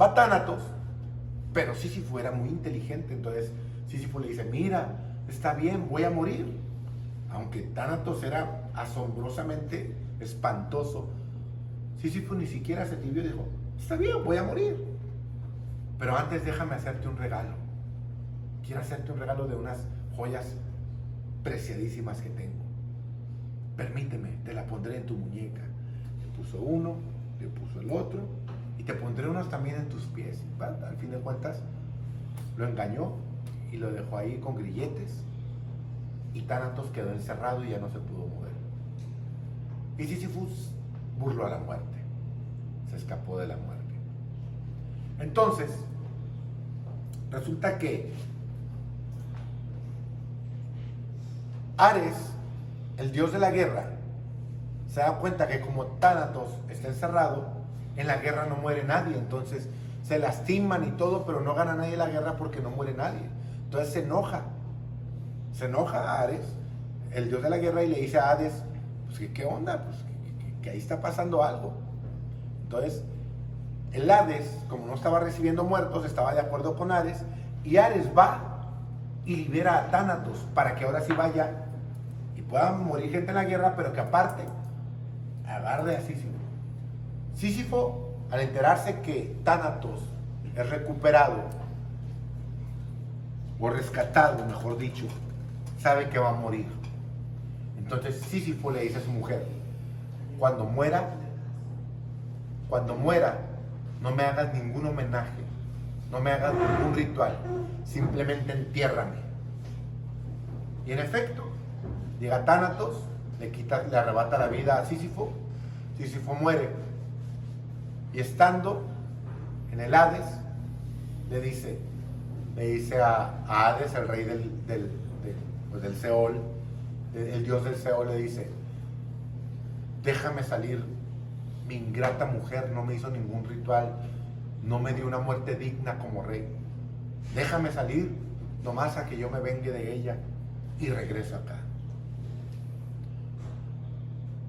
Va Tánatos, pero Sísifo era muy inteligente, entonces Sísifo le dice, mira, está bien, voy a morir. Aunque Tánatos era asombrosamente espantoso, Sísifo ni siquiera se tibió y dijo, está bien, voy a morir. Pero antes déjame hacerte un regalo. Quiero hacerte un regalo de unas joyas preciadísimas que tengo. Permíteme, te la pondré en tu muñeca. Le puso uno, le puso el otro, y te pondré unos también en tus pies. Al fin de cuentas, lo engañó y lo dejó ahí con grilletes. Y Tánatos quedó encerrado y ya no se pudo mover. Y Sísifus burló a la muerte. Escapó de la muerte. Entonces, resulta que Ares, el dios de la guerra, se da cuenta que como Tánatos está encerrado, en la guerra no muere nadie. Entonces se lastiman y todo, pero no gana nadie la guerra porque no muere nadie. Entonces se enoja. Se enoja a Ares, el dios de la guerra, y le dice a Hades, pues ¿qué, onda? Pues que ahí está pasando algo. Entonces, el Hades, como no estaba recibiendo muertos, estaba de acuerdo con Ares, y Ares va y libera a Tánatos para que ahora sí vaya y pueda morir gente en la guerra, pero que aparte agarre a Sísifo. Sísifo, al enterarse que Tánatos es recuperado, o rescatado, mejor dicho, sabe que va a morir. Entonces Sísifo le dice a su mujer, cuando muera, cuando muera, no me hagas ningún homenaje, no me hagas ningún ritual, simplemente entiérrame. Y en efecto, llega Tánatos, le, quita, le arrebata la vida a Sísifo Sísifo muere. Y estando en el Hades, le dice, le dice a, a Hades, el rey del, del, del, pues, Seol, el dios del Seol, le dice, déjame salir, mi ingrata mujer no me hizo ningún ritual, no me dio una muerte digna como rey. Déjame salir nomás a que yo me vengue de ella y regreso acá.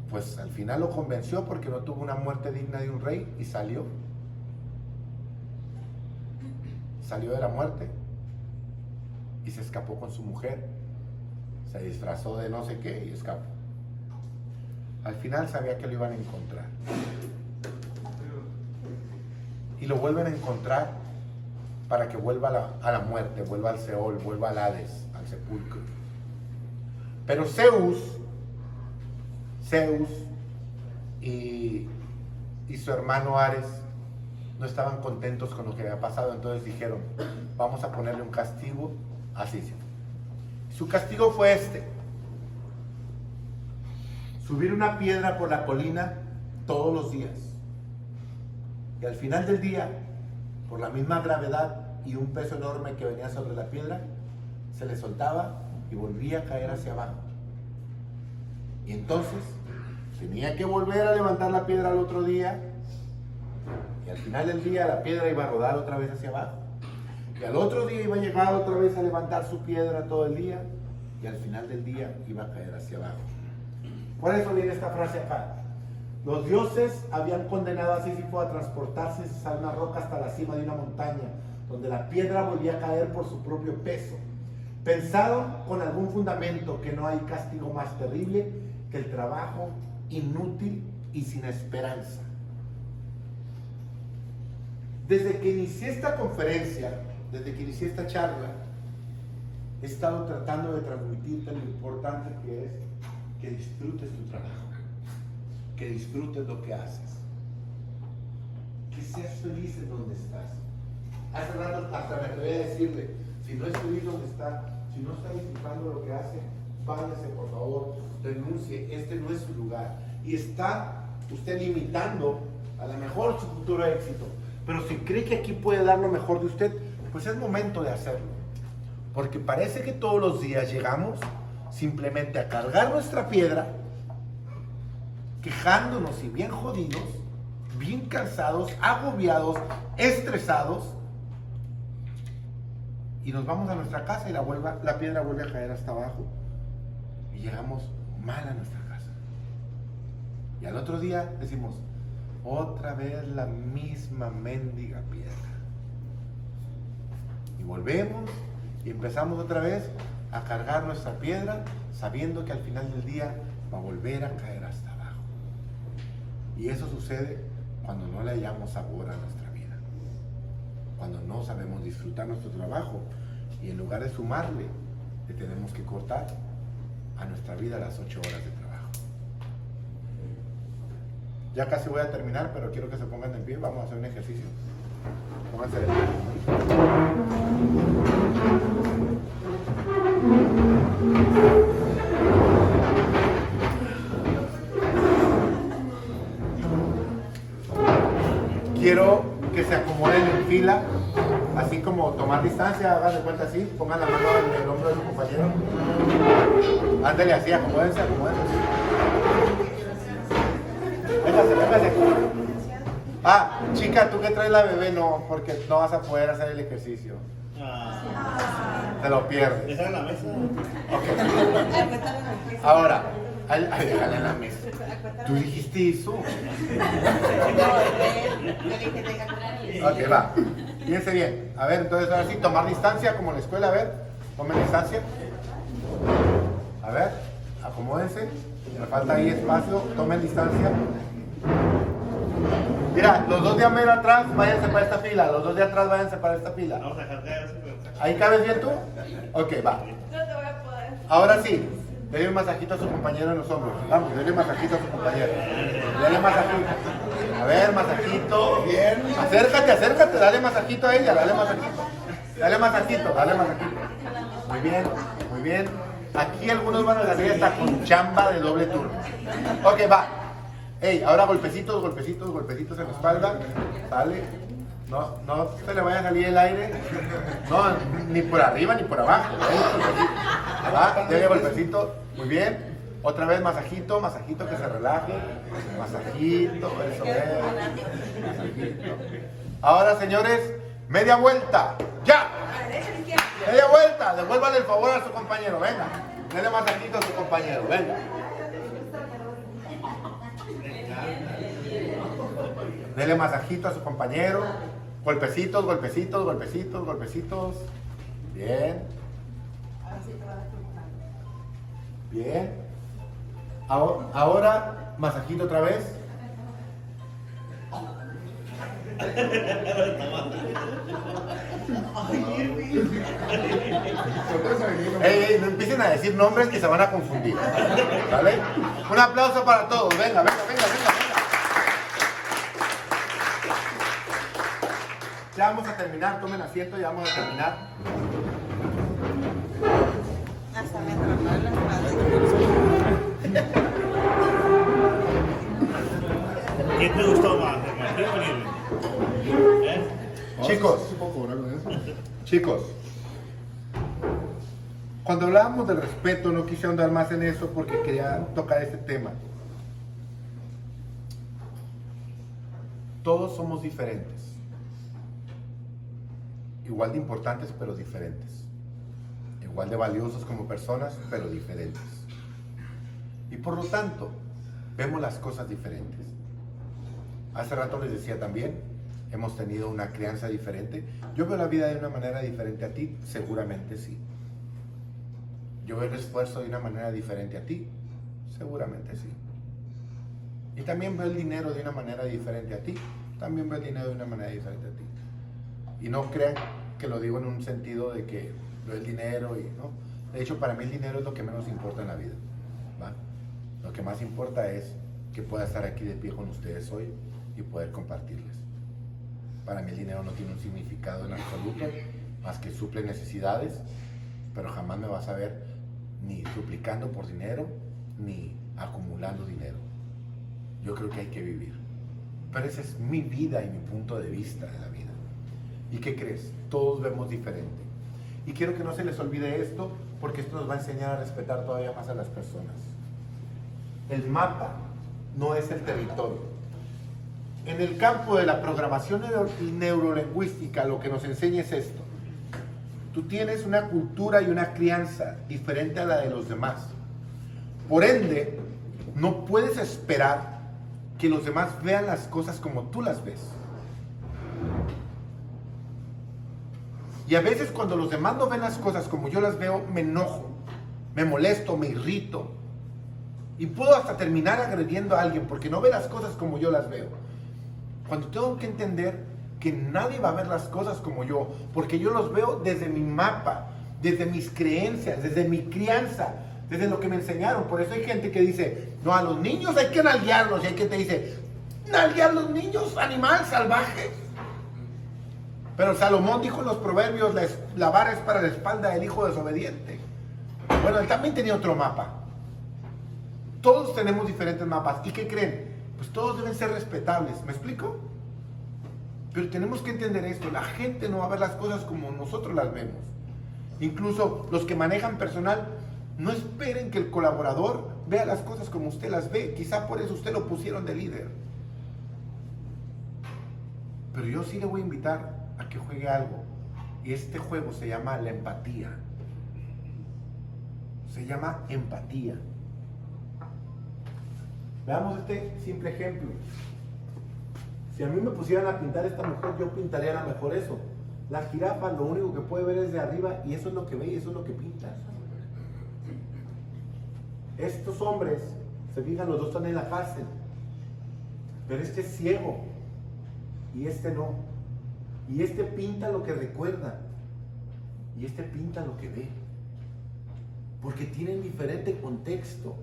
Pues al final lo convenció porque no tuvo una muerte digna de un rey y salió. Salió de la muerte y se escapó con su mujer. Se disfrazó de no sé qué y escapó. Al final sabía que lo iban a encontrar. Y lo vuelven a encontrar para que vuelva a la, muerte, vuelva al Seol, vuelva al Hades, al sepulcro. Pero Zeus, Zeus y, y su hermano Ares no estaban contentos con lo que había pasado, entonces dijeron, vamos a ponerle un castigo a Sísifo. Su castigo fue este, subir una piedra por la colina todos los días. Y al final del día, por la misma gravedad y un peso enorme que venía sobre la piedra, se le soltaba y volvía a caer hacia abajo. Y entonces tenía que volver a levantar la piedra al otro día. Y al final del día la piedra iba a rodar otra vez hacia abajo. Y al otro día iba a llegar otra vez a levantar su piedra todo el día. Y al final del día iba a caer hacia abajo. Eso viene esta frase acá. Los dioses habían condenado a Sísifo a transportarse a una roca hasta la cima de una montaña, donde la piedra volvía a caer por su propio peso. Pensaron con algún fundamento que no hay castigo más terrible que el trabajo inútil y sin esperanza. Desde que inicié esta conferencia, desde que inicié esta charla, he estado tratando de transmitirte lo importante que es que disfrutes tu trabajo, que disfrutes lo que haces, que seas feliz en donde estás. Hace rato hasta me atreví a decirle, si no es feliz donde está, si no está disfrutando lo que hace, váyase por favor, renuncie, este no es su lugar. Y está usted limitando a lo mejor su futuro éxito. Pero si cree que aquí puede dar lo mejor de usted, pues es momento de hacerlo. Porque parece que todos los días llegamos simplemente a cargar nuestra piedra, quejándonos y bien jodidos, bien cansados, agobiados, estresados, y nos vamos a nuestra casa y la, piedra vuelve a caer hasta abajo. Y llegamos mal a nuestra casa. Y al otro día decimos, otra vez la misma mendiga piedra. Y volvemos y empezamos otra vez a cargar nuestra piedra sabiendo que al final del día va a volver a caer hasta abajo. Y eso sucede cuando no le hallamos sabor a nuestra vida. Cuando no sabemos disfrutar nuestro trabajo y en lugar de sumarle, le tenemos que cortar a nuestra vida las ocho horas de trabajo. Ya casi voy a terminar, pero quiero que se pongan en pie. Vamos a hacer un ejercicio. Pónganse de. Quiero que se acomoden en fila, así como tomar distancia, hagan de cuenta así, pongan la mano en el hombro de su compañero. Ándale así, acomódense, acomódense. Véngase, véngase. Ah, chica, tú que traes la bebé, no, porque no vas a poder hacer el ejercicio. Te lo pierdes. Deja en la mesa. [laughs] Ahora, ay, ay, déjala en la mesa. Tú dijiste eso. [laughs] Ok, va. Fíjense bien. A ver, entonces ahora sí, tomar distancia como en la escuela. A ver, tomen distancia. A ver, acomódense. Me falta ahí espacio. Tomen distancia. Mira, los dos de Amero atrás, váyanse para esta fila. Los dos de atrás, váyanse para esta fila. Vamos a ¿Ahí cabes bien tú? Ok, va. No te voy a poder. Ahora sí, dele un masajito a su compañero en los hombros. Vamos, dele un masajito a su compañero. Dale masajito. A ver, masajito. Bien. Acércate, acércate, dale masajito a ella, dale masajito. Dale masajito, dale masajito. Muy bien, muy bien. Aquí algunos van a salir hasta con chamba de doble turno. Ok, va. Ey, ahora golpecitos, golpecitos, golpecitos en la espalda. Sale. No, no se le vaya a salir el aire. No, ni por arriba ni por abajo. Va, dele golpecito. Muy bien. Otra vez masajito, masajito que se relaje. Masajito, eso es. Masajito. Ahora, señores, media vuelta. ¡Ya! Media vuelta. Devuélvale el favor a su compañero. Venga. Dele masajito a su compañero. Venga. Dele masajito a su compañero. Golpecitos, golpecitos, golpecitos, golpecitos. Bien. Bien. Ahora, ahora masajito otra vez. Ey, ey, no empiecen a decir nombres que se van a confundir. ¿Vale? Un aplauso para todos. Venga, venga, venga, venga, Ya vamos a terminar, tomen asiento, ya vamos a terminar. Hasta me la espalda. ¿Quién te gustó más? ¿Eh? Chicos, chicos, cuando hablábamos del respeto, no quise ahondar más en eso porque quería tocar ese tema. Todos somos diferentes, igual de importantes pero diferentes, igual de valiosos como personas pero diferentes. Y por lo tanto, vemos las cosas diferentes. Hace rato les decía también, hemos tenido una crianza diferente. Yo veo la vida de una manera diferente a ti, seguramente sí. Yo veo el esfuerzo de una manera diferente a ti, seguramente sí. Y también veo el dinero de una manera diferente a ti, también veo el dinero de una manera diferente a ti. Y no crean que lo digo en un sentido de que veo el dinero y no. De hecho, para mí el dinero es lo que menos importa en la vida. ¿va? Lo que más importa es que pueda estar aquí de pie con ustedes hoy y poder compartirles. Para mí el dinero no tiene un significado en absoluto, más que suple necesidades, pero jamás me vas a ver ni suplicando por dinero, ni acumulando dinero. Yo creo que hay que vivir. Pero esa es mi vida y mi punto de vista de la vida. ¿Y qué crees? Todos vemos diferente. Y quiero que no se les olvide esto, porque esto nos va a enseñar a respetar todavía más a las personas. El mapa no es el territorio. En el campo de la programación neuro- neurolingüística lo que nos enseña es esto. Tú tienes una cultura y una crianza diferente a la de los demás. Por ende, no puedes esperar que los demás vean las cosas como tú las ves. Y a veces cuando los demás no ven las cosas como yo las veo, me enojo, me molesto, me irrito. Y puedo hasta terminar agrediendo a alguien porque no ve las cosas como yo las veo. Cuando tengo que entender que nadie va a ver las cosas como yo, porque yo los veo desde mi mapa, desde mis creencias, desde mi crianza, desde lo que me enseñaron. Por eso hay gente que dice, no, a los niños hay que nalguearlos. Y hay quien te dice, nalguear a los niños, animal salvaje. Pero Salomón dijo en los proverbios, la, la es para la espalda del hijo desobediente. Bueno, él también tenía otro mapa. Todos tenemos diferentes mapas. ¿Y qué creen? Pues todos deben ser respetables. ¿Me explico? Pero tenemos que entender esto. La gente no va a ver las cosas como nosotros las vemos. Incluso los que manejan personal, no esperen que el colaborador vea las cosas como usted las ve. Quizá por eso usted lo pusieron de líder. Pero yo sí le voy a invitar a que juegue algo. Y este juego se llama la empatía. Se llama empatía. Veamos este simple ejemplo. Si a mí me pusieran a pintar esta mujer, yo pintaría a lo mejor eso. La jirafa lo único que puede ver es de arriba y eso es lo que ve y eso es lo que pinta. Estos hombres, se fijan, los dos están en la cárcel. Pero este es ciego y este no. Y este pinta lo que recuerda y este pinta lo que ve. Porque tienen diferente contexto.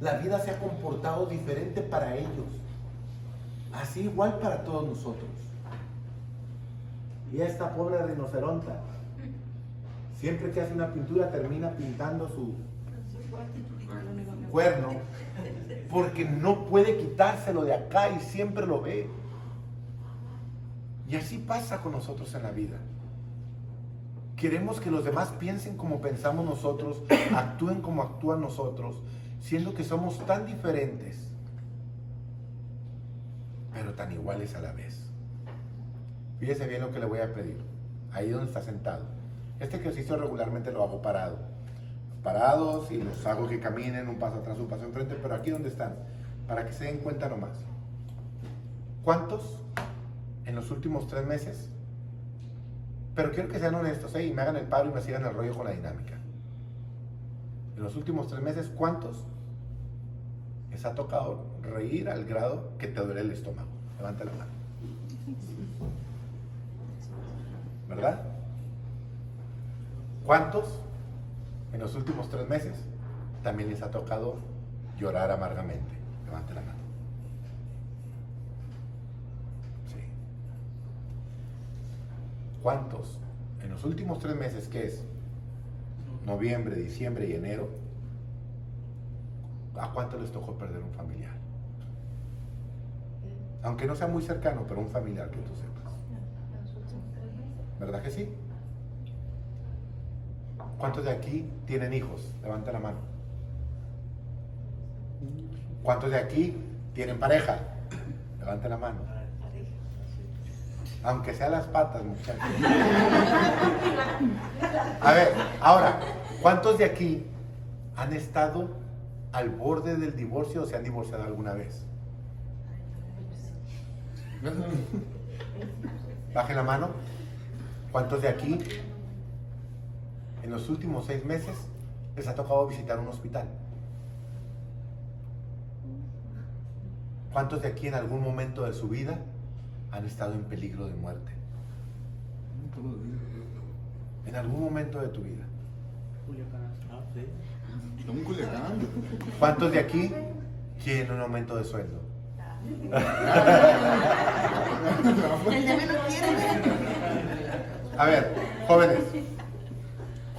La vida se ha comportado diferente para ellos. Así igual para todos nosotros. Y esta pobre rinoceronta, siempre que hace una pintura termina pintando su cuerno porque no puede quitárselo de acá y siempre lo ve. Y así pasa con nosotros en la vida. Queremos que los demás piensen como pensamos nosotros, [coughs] actúen como actúan nosotros, siendo que somos tan diferentes, pero tan iguales a la vez. Fíjese bien lo que le voy a pedir, ahí donde está sentado. Este ejercicio regularmente lo hago parado. Parados y los hago que caminen un paso atrás, un paso enfrente, pero aquí donde están, para que se den cuenta nomás. ¿Cuántos en los últimos tres meses? Pero quiero que sean honestos ¿eh? y me hagan el paro y me sigan el rollo con la dinámica. En los últimos tres meses, ¿cuántos les ha tocado reír al grado que te duele el estómago? Levanta la mano. ¿Verdad? ¿Cuántos en los últimos tres meses también les ha tocado llorar amargamente? Levante la mano. Sí. ¿Cuántos en los últimos tres meses, que es noviembre, diciembre y enero, a cuántos les tocó perder un familiar? Aunque no sea muy cercano, pero un familiar que tú sepas. ¿Verdad que sí? ¿Cuántos de aquí tienen hijos? Levanta la mano. ¿Cuántos de aquí tienen pareja? Levanta la mano. Aunque sea las patas, muchachos. A ver, ahora, ¿cuántos de aquí han estado al borde del divorcio o se han divorciado alguna vez? Bajen la mano. ¿Cuántos de aquí en los últimos seis meses les ha tocado visitar un hospital? ¿Cuántos de aquí en algún momento de su vida han estado en peligro de muerte? En algún momento de tu vida. ¿Cuántos de aquí quieren un aumento de sueldo? [laughs] El de menos quiere. A ver, jóvenes,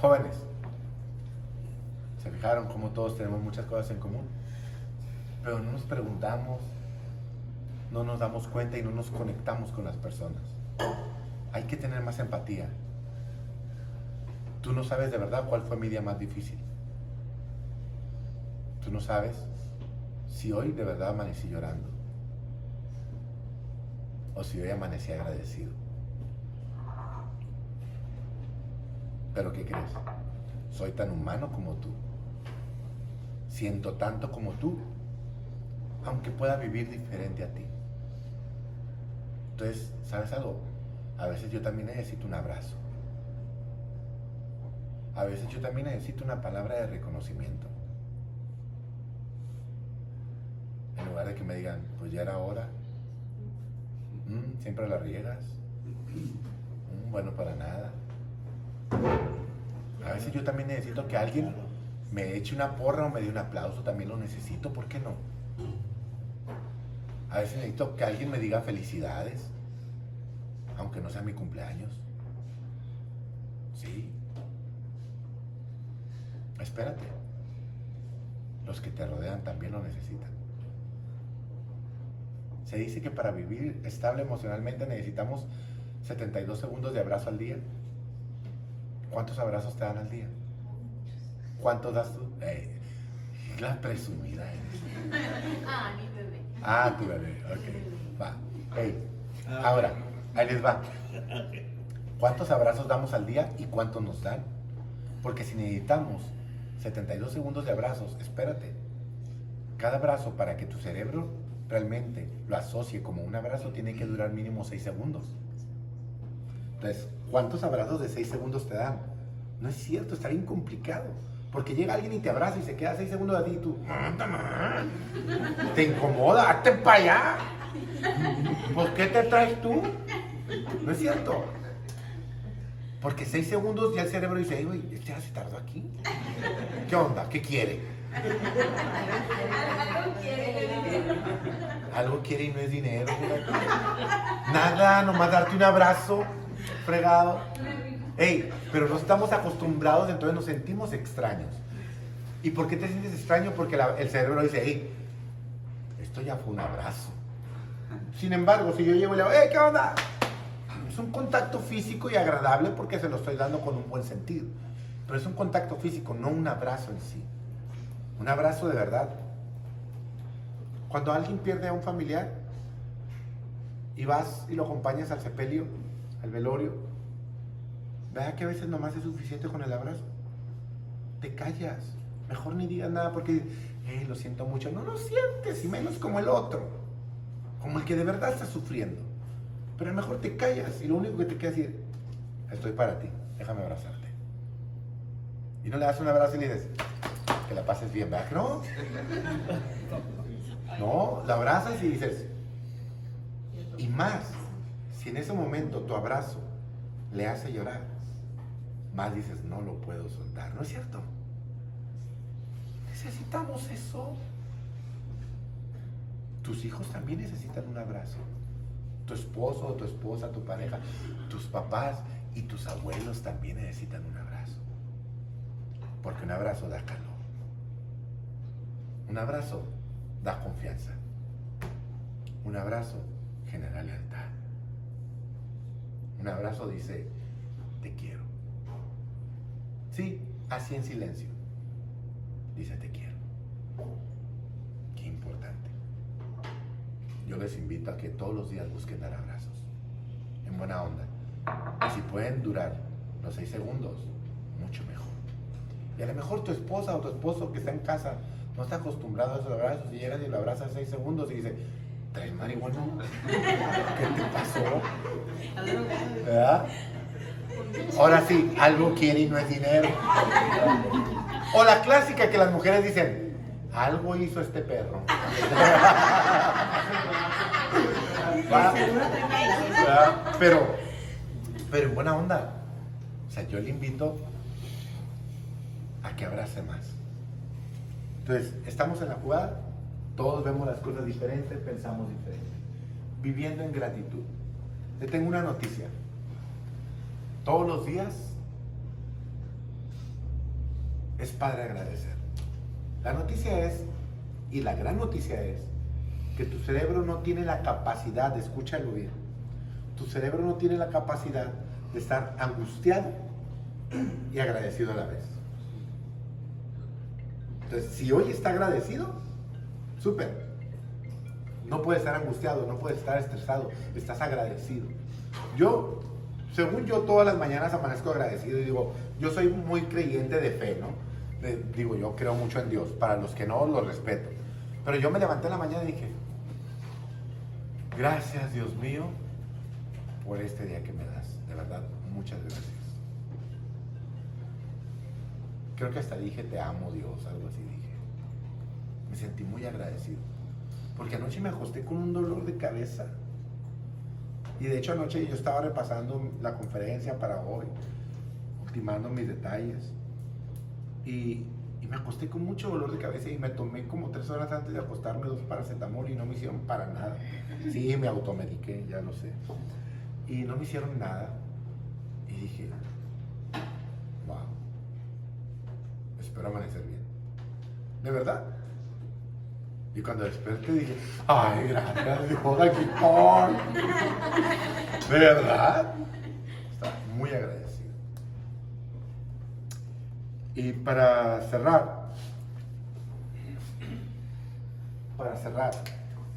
jóvenes, ¿se fijaron cómo todos tenemos muchas cosas en común? Pero no nos preguntamos, no nos damos cuenta y no nos conectamos con las personas. Hay que tener más empatía. Tú no sabes de verdad cuál fue mi día más difícil. Tú no sabes si hoy de verdad amanecí llorando o si hoy amanecí agradecido. Pero ¿qué crees? Soy tan humano como tú. Siento tanto como tú, aunque pueda vivir diferente a ti. Entonces, ¿sabes algo? A veces yo también necesito un abrazo. A veces yo también necesito una palabra de reconocimiento. En lugar de que me digan, pues ya era hora. Mm, siempre la riegas. Mm, bueno, para nada. A veces yo también necesito que alguien me eche una porra o me dé un aplauso. También lo necesito, ¿por qué no? A veces necesito que alguien me diga felicidades, aunque no sea mi cumpleaños. Sí. Espérate. Los que te rodean también lo necesitan. Se dice que para vivir estable emocionalmente necesitamos 72 segundos de abrazo al día. ¿Cuántos abrazos te dan al día? ¿Cuántos das tú? Eh, la presumida eres. Ah, mi bebé. Ah, tu bebé, ok. Va. Hey, ahora, ahí les va. ¿Cuántos abrazos damos al día y cuántos nos dan? Porque si necesitamos 72 segundos de abrazos, espérate. Cada abrazo para que tu cerebro realmente lo asocie como un abrazo tiene que durar mínimo 6 segundos. Entonces, ¿cuántos abrazos de 6 segundos te dan? No es cierto, está bien complicado. Porque llega alguien y te abraza y se queda 6 segundos a ti y tú, te incomoda, hazte para allá. ¿Por qué te traes tú? No es cierto. Porque 6 segundos ya el cerebro dice, "Ey, güey, este ya se tardó aquí. ¿Qué onda? ¿Qué quiere? Algo quiere y no es dinero. Nada, nomás darte un abrazo, fregado. Ey, pero no estamos acostumbrados, entonces nos sentimos extraños. ¿Y por qué te sientes extraño? Porque el cerebro dice, hey, esto ya fue un abrazo. Sin embargo, si yo llego y le digo, ¡eh, qué onda! Es un contacto físico y agradable porque se lo estoy dando con un buen sentido. Pero es un contacto físico, no un abrazo en sí. Un abrazo de verdad. Cuando alguien pierde a un familiar y vas y lo acompañas al sepelio, al velorio, vea que a veces nomás es suficiente con el abrazo. Te callas. Mejor ni digas nada porque, "Eh, lo siento mucho. No lo sientes, y menos como el otro. Como el que de verdad está sufriendo. Pero mejor te callas y lo único que te queda es decir, estoy para ti, déjame abrazarte. Y no le das un abrazo y le dices, que la pases bien, ¿verdad? No. [laughs] No, la abrazas y dices, y más, si en ese momento tu abrazo le hace llorar, más dices, no lo puedo soltar, ¿no es cierto? Necesitamos eso. Tus hijos también necesitan un abrazo. Tu esposo tu esposa, tu pareja, tus papás y tus abuelos también necesitan un abrazo. Porque un abrazo da calor. Un abrazo da confianza. Un abrazo genera lealtad. Un abrazo dice, te quiero. Sí, así en silencio. Dice, te quiero. Qué importante. Yo les invito a que todos los días busquen dar abrazos. En buena onda. Y si pueden durar los seis segundos, mucho mejor. Y a lo mejor tu esposa o tu esposo que está en casa no está acostumbrado a esos abrazos y llegas y lo abrazas seis segundos y dice, ¿traes marihuana? [laughs] ¿Qué te pasó? ¿Verdad? Ahora sí, algo quiere y no es dinero. O la clásica que las mujeres dicen, algo hizo este perro. [laughs] Pero, pero en buena onda. O sea, yo le invito a que abrace más. Entonces, estamos en la jugada, todos vemos las cosas diferentes, pensamos diferente. Viviendo en gratitud. Le tengo una noticia. Todos los días es padre agradecer. La noticia es, y la gran noticia es, que tu cerebro no tiene la capacidad, escúchalo bien, tu cerebro no tiene la capacidad de estar angustiado y agradecido a la vez. Entonces, si hoy está agradecido, súper. No puedes estar angustiado, no puedes estar estresado, estás agradecido. Yo, según yo, todas las mañanas amanezco agradecido y digo, yo soy muy creyente de fe, ¿no? Digo, yo creo mucho en Dios. Para los que no, lo respeto. Pero yo me levanté en la mañana y dije, gracias Dios mío por este día que me das. De verdad, muchas gracias. Creo que hasta dije, te amo Dios, algo así dije. Me sentí muy agradecido. Porque anoche me acosté con un dolor de cabeza. Y de hecho anoche yo estaba repasando la conferencia para hoy, ultimando mis detalles. Y, y me acosté con mucho dolor de cabeza y me tomé como tres horas antes de acostarme dos paracetamol y no me hicieron para nada. Sí, me automediqué, ya lo sé. Y no me hicieron nada. Y dije, wow, espero amanecer bien. ¿De verdad? Y cuando desperté dije, ay, gracias, Dios, aquí estoy. ¿De verdad? Estaba muy agradecido. Y para cerrar, para cerrar,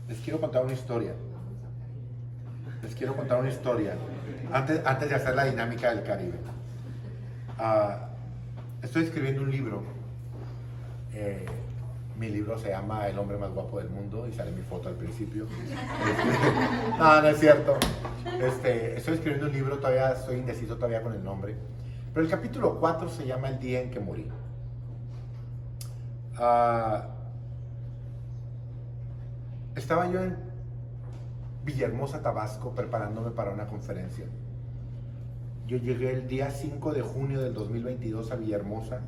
les quiero contar una historia. Les quiero contar una historia antes, antes de hacer la dinámica del Caribe. Ah, estoy escribiendo un libro. Eh, mi libro se llama El hombre más guapo del mundo y sale mi foto al principio. No, [laughs] no es cierto. Este, estoy escribiendo un libro, todavía estoy indeciso todavía con el nombre. Pero el capítulo 4 se llama El día en que morí. Ah, estaba yo en Villahermosa, Tabasco, preparándome para una conferencia. Yo llegué el día 5 de junio del 2022 a Villahermosa,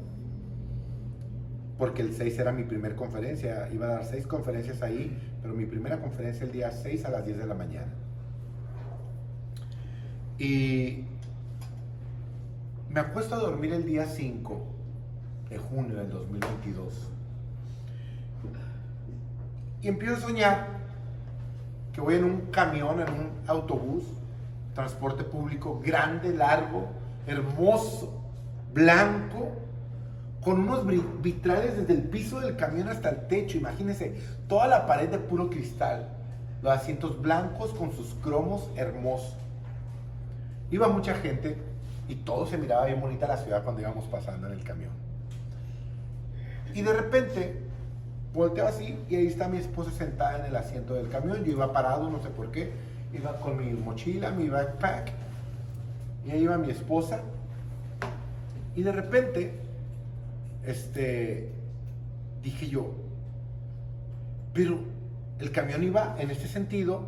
porque el 6 era mi primer conferencia. Iba a dar seis conferencias ahí, pero mi primera conferencia el día 6 a las 10 de la mañana. Y me acuesto a dormir el día 5 de junio del 2022. Y empiezo a soñar que voy en un camión, en un autobús, transporte público grande, largo, hermoso, blanco, con unos vitrales desde el piso del camión hasta el techo. Imagínense, toda la pared de puro cristal. Los asientos blancos con sus cromos hermosos. Iba mucha gente y todo se miraba bien bonita la ciudad cuando íbamos pasando en el camión. Y de repente volteo así y ahí está mi esposa sentada en el asiento del camión. Yo iba parado, no sé por qué. Iba con mi mochila, mi backpack. Y ahí iba mi esposa. Y de repente, este, dije yo, pero el camión iba en este sentido,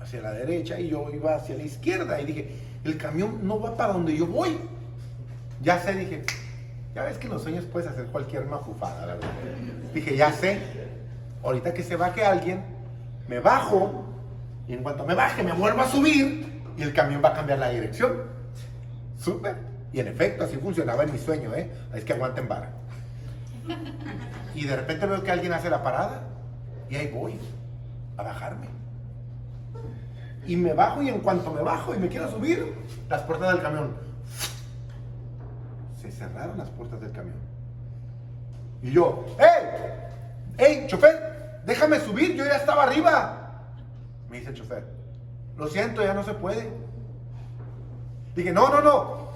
hacia la derecha, y yo iba hacia la izquierda. Y dije, el camión no va para donde yo voy. Ya sé, dije, ya ves que en los sueños puedes hacer cualquier mafufada, la verdad. Dije, ya sé, ahorita que se baje alguien, me bajo, y en cuanto me baje, me vuelvo a subir, y el camión va a cambiar la dirección. Súper. Y en efecto, así funcionaba en mi sueño, ¿eh? Es que aguanten vara. Y de repente veo que alguien hace la parada, y ahí voy, a bajarme. Y me bajo, y en cuanto me bajo y me quiero subir, las puertas del camión se cerraron las puertas del camión. Y yo, ¡Ey! ¡Ey, chofer! Déjame subir, yo ya estaba arriba. Me dice el chofer, lo siento, ya no se puede. Dije, no, no, no.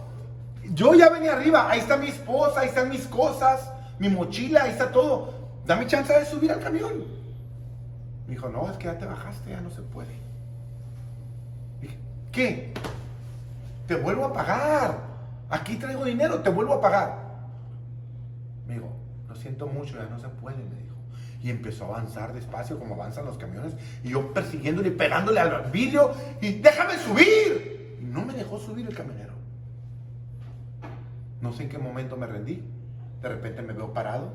Yo ya venía arriba, ahí está mi esposa, ahí están mis cosas, mi mochila, ahí está todo. Dame chance de subir al camión. Me dijo, no, es que ya te bajaste, ya no se puede. ¿Qué? Te vuelvo a pagar. Aquí traigo dinero, te vuelvo a pagar. Me dijo, lo siento mucho, ya no se puede, me dijo. Y empezó a avanzar despacio como avanzan los camiones. Y yo persiguiéndole y pegándole al vidrio. Y déjame subir. Y no me dejó subir el camionero. No sé en qué momento me rendí. De repente me veo parado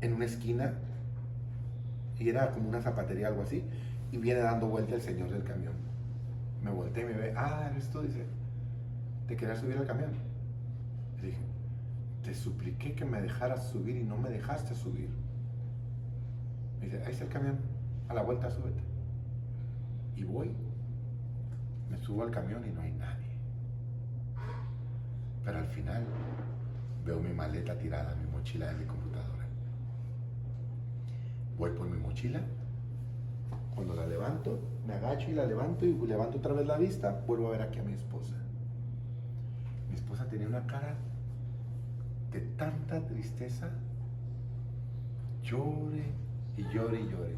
en una esquina. Y era como una zapatería, algo así. Y viene dando vuelta el señor del camión. Me volteé y me ve. Ah, eres tú, dice. ¿Te querías subir al camión? Le dije, te supliqué que me dejaras subir y no me dejaste subir. Me dice, ahí está el camión, a la vuelta súbete. Y voy, me subo al camión y no hay nadie. Pero al final veo mi maleta tirada, mi mochila de mi computadora. Voy por mi mochila, cuando la levanto, me agacho y la levanto y levanto otra vez la vista, vuelvo a ver aquí a mi esposa. Mi esposa tenía una cara de tanta tristeza, llore y llore y llore.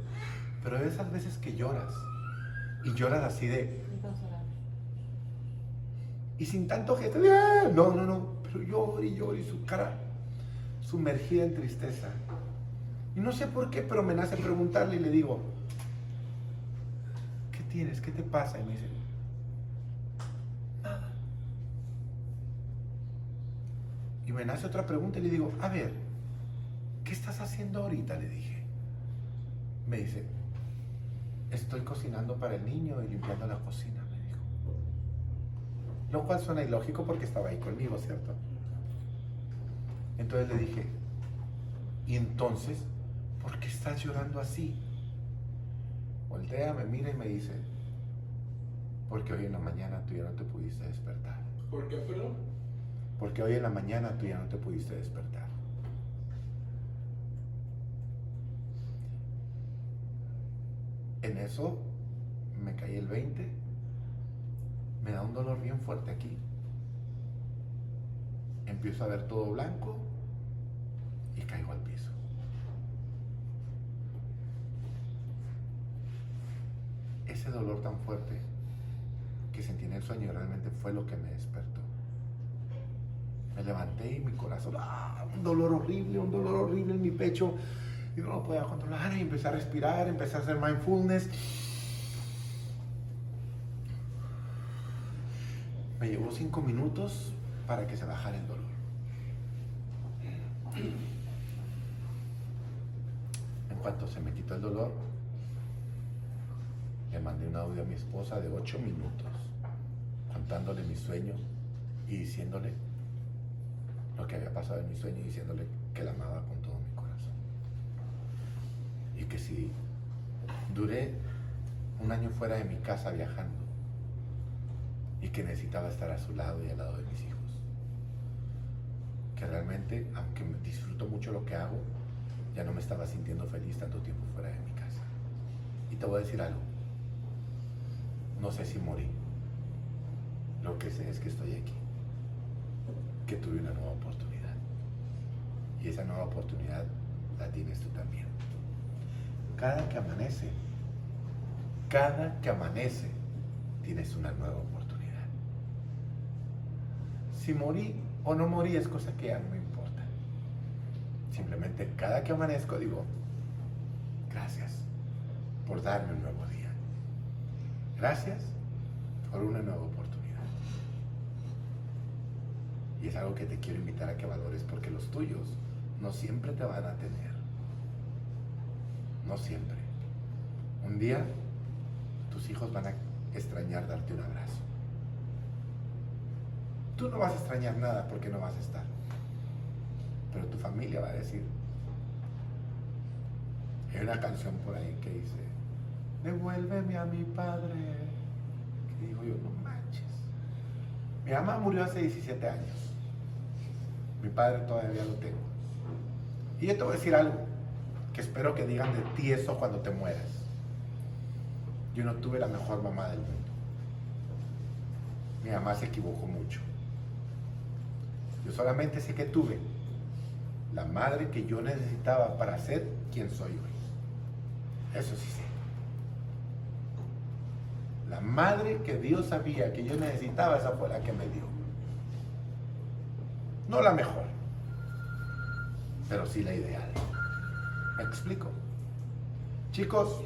Pero esas veces que lloras, y lloras así de... Y sin tanto gesto, ¡ah! no, no, no, pero llore y llore y su cara sumergida en tristeza. Y no sé por qué, pero me nace preguntarle y le digo, ¿qué tienes? ¿Qué te pasa? Y me dice, nada. Y me nace otra pregunta y le digo, a ver, ¿qué estás haciendo ahorita? Le dije. Me dice, estoy cocinando para el niño y limpiando la cocina, me dijo. Lo cual suena ilógico porque estaba ahí conmigo, ¿cierto? Entonces le dije, ¿y entonces por qué estás llorando así? Voltea, me mira y me dice, porque hoy en la mañana tú ya no te pudiste despertar. ¿Por qué, perdón? Porque hoy en la mañana tú ya no te pudiste despertar. En eso me caí el 20. Me da un dolor bien fuerte aquí. Empiezo a ver todo blanco y caigo al piso. Ese dolor tan fuerte que sentí en el sueño realmente fue lo que me despertó. Me levanté y mi corazón, ¡ah! un dolor horrible, un dolor horrible en mi pecho. Y no lo podía controlar y empecé a respirar, empecé a hacer mindfulness. Me llevó cinco minutos para que se bajara el dolor. En cuanto se me quitó el dolor, le mandé un audio a mi esposa de ocho minutos, contándole mi sueño y diciéndole lo que había pasado en mi sueño y diciéndole que la amaba con todo mi corazón. que si duré un año fuera de mi casa viajando y que necesitaba estar a su lado y al lado de mis hijos. Que realmente, aunque disfruto mucho lo que hago, ya no me estaba sintiendo feliz tanto tiempo fuera de mi casa. Y te voy a decir algo. No sé si morí. Lo que sé es que estoy aquí. Que tuve una nueva oportunidad. Y esa nueva oportunidad la tienes tú también. Cada que amanece, cada que amanece, tienes una nueva oportunidad. Si morí o no morí es cosa que ya no me importa. Simplemente cada que amanezco digo, gracias por darme un nuevo día. Gracias por una nueva oportunidad. Y es algo que te quiero invitar a que valores porque los tuyos no siempre te van a tener. No siempre. Un día tus hijos van a extrañar darte un abrazo. Tú no vas a extrañar nada porque no vas a estar. Pero tu familia va a decir. Hay una canción por ahí que dice, devuélveme a mi padre. Que digo yo, no manches. Mi mamá murió hace 17 años. Mi padre todavía lo tengo. Y yo te voy a decir algo, que espero que digan de ti eso cuando te mueras. Yo no tuve la mejor mamá del mundo. Mi mamá se equivocó mucho. Yo solamente sé que tuve la madre que yo necesitaba para ser quien soy hoy. Eso sí sé. La madre que Dios sabía que yo necesitaba, esa fue la que me dio. No la mejor, pero sí la ideal. ¿Me explico? Chicos,